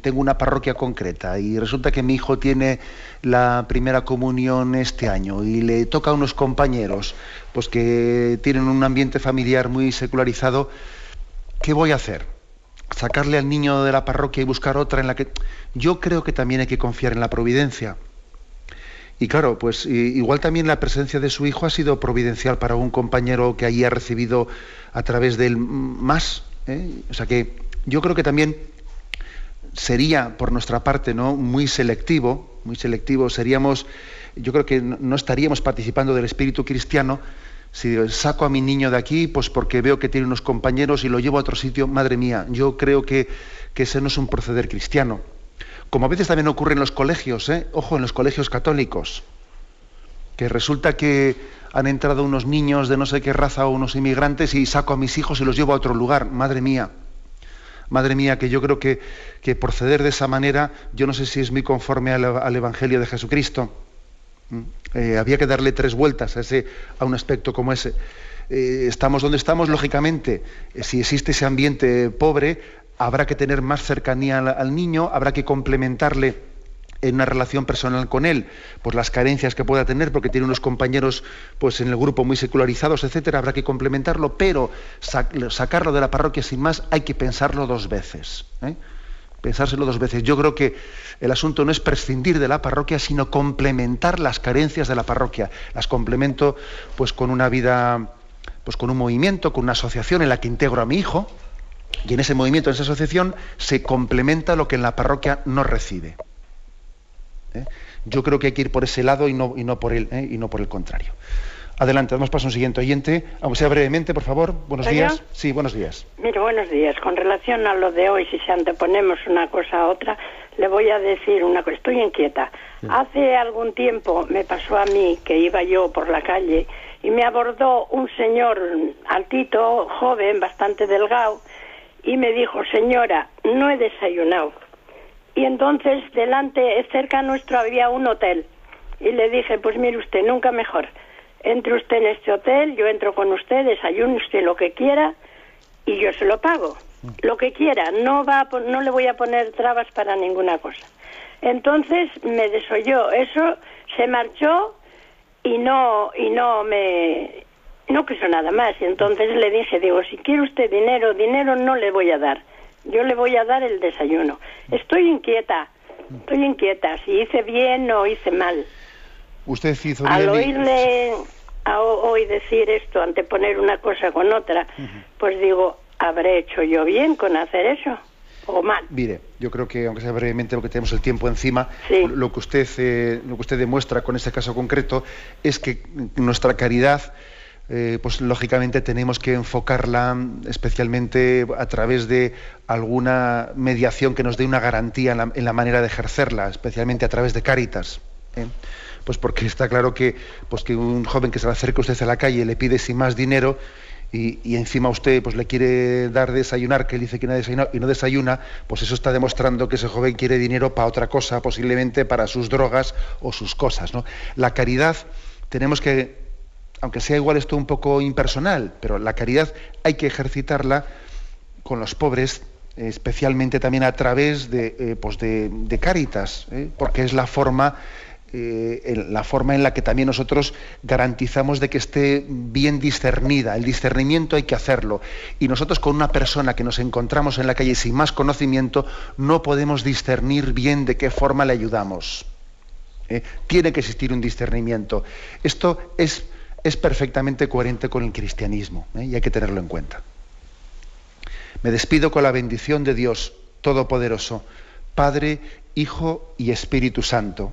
tengo una parroquia concreta y resulta que mi hijo tiene la primera comunión este año y le toca a unos compañeros pues que tienen un ambiente familiar muy secularizado, ¿qué voy a hacer? ¿Sacarle al niño de la parroquia y buscar otra en la que... Yo creo que también hay que confiar en la providencia. Y claro, pues igual también la presencia de su hijo ha sido providencial para un compañero que allí ha recibido a través del más. ¿eh? O sea que yo creo que también sería por nuestra parte no muy selectivo, muy selectivo. Seríamos, yo creo que no estaríamos participando del espíritu cristiano si saco a mi niño de aquí, pues porque veo que tiene unos compañeros y lo llevo a otro sitio, madre mía, yo creo que, que ese no es un proceder cristiano. Como a veces también ocurre en los colegios, ¿eh? ojo, en los colegios católicos, que resulta que han entrado unos niños de no sé qué raza o unos inmigrantes y saco a mis hijos y los llevo a otro lugar. Madre mía, madre mía, que yo creo que, que proceder de esa manera, yo no sé si es muy conforme al, Evangelio de Jesucristo. ¿Mm? Eh, había que darle tres vueltas a, ese, a un aspecto como ese. Eh, estamos donde estamos, lógicamente, eh, si existe ese ambiente pobre, habrá que tener más cercanía al, niño, habrá que complementarle en una relación personal con él, pues las carencias que pueda tener, porque tiene unos compañeros pues en el grupo muy secularizados, etcétera, habrá que complementarlo, pero sacarlo de la parroquia sin más hay que pensarlo dos veces. ¿eh? Pensárselo dos veces. Yo creo que el asunto no es prescindir de la parroquia, sino complementar las carencias de la parroquia. Las complemento pues con una vida pues con un movimiento, con una asociación en la que integro a mi hijo, y en ese movimiento, en esa asociación, se complementa lo que en la parroquia no recibe. ¿Eh? Yo creo que hay que ir por ese lado y no, y no, por, el, ¿eh? y no por el contrario. Adelante, damos paso a un siguiente oyente. Aunque sea brevemente, por favor. Buenos días. Sí, buenos días. Mire, buenos días. Con relación a lo de hoy, si se anteponemos una cosa a otra, le voy a decir una cosa. Estoy inquieta. Hace algún tiempo me pasó a mí que iba yo por la calle y me abordó un señor altito, joven, bastante delgado, y me dijo, señora, no he desayunado. Y entonces delante, cerca nuestro había un hotel. Y le dije, pues mire usted, nunca mejor. Entre usted en este hotel, yo entro con usted, desayune usted lo que quiera y yo se lo pago. Lo que quiera, no, va no le voy a poner trabas para ninguna cosa. Entonces me desoyó. Eso se marchó y no y no me no quiso nada más y entonces le dije digo si quiere usted dinero dinero no le voy a dar yo le voy a dar el desayuno estoy inquieta estoy inquieta si hice bien o hice mal usted hizo bien al oírle a hoy decir esto anteponer una cosa con otra pues digo habré hecho yo bien con hacer eso Mire, yo creo que, aunque sea brevemente, porque tenemos el tiempo encima, lo, que usted, eh, lo que usted demuestra con este caso concreto es que nuestra caridad, eh, pues lógicamente tenemos que enfocarla especialmente a través de alguna mediación que nos dé una garantía en la, manera de ejercerla, especialmente a través de Cáritas. ¿eh? Pues porque está claro que, pues que un joven que se le acerca a usted a la calle y le pide sin más dinero, y, encima usted pues le quiere dar desayunar, que él dice que no desayuna y no desayuna, pues eso está demostrando que ese joven quiere dinero para otra cosa, posiblemente para sus drogas o sus cosas. ¿no? La caridad tenemos que, aunque sea igual esto un poco impersonal, pero la caridad hay que ejercitarla con los pobres, especialmente también a través de, eh, pues de, de Cáritas, ¿eh? porque es la forma eh, la forma en la que también nosotros garantizamos de que esté bien discernida. El discernimiento hay que hacerlo. Y nosotros con una persona que nos encontramos en la calle sin más conocimiento, no podemos discernir bien de qué forma le ayudamos. ¿eh? Tiene que existir un discernimiento. Esto es, es perfectamente coherente con el cristianismo ¿eh? y hay que tenerlo en cuenta. Me despido con la bendición de Dios Todopoderoso, Padre, Hijo y Espíritu Santo.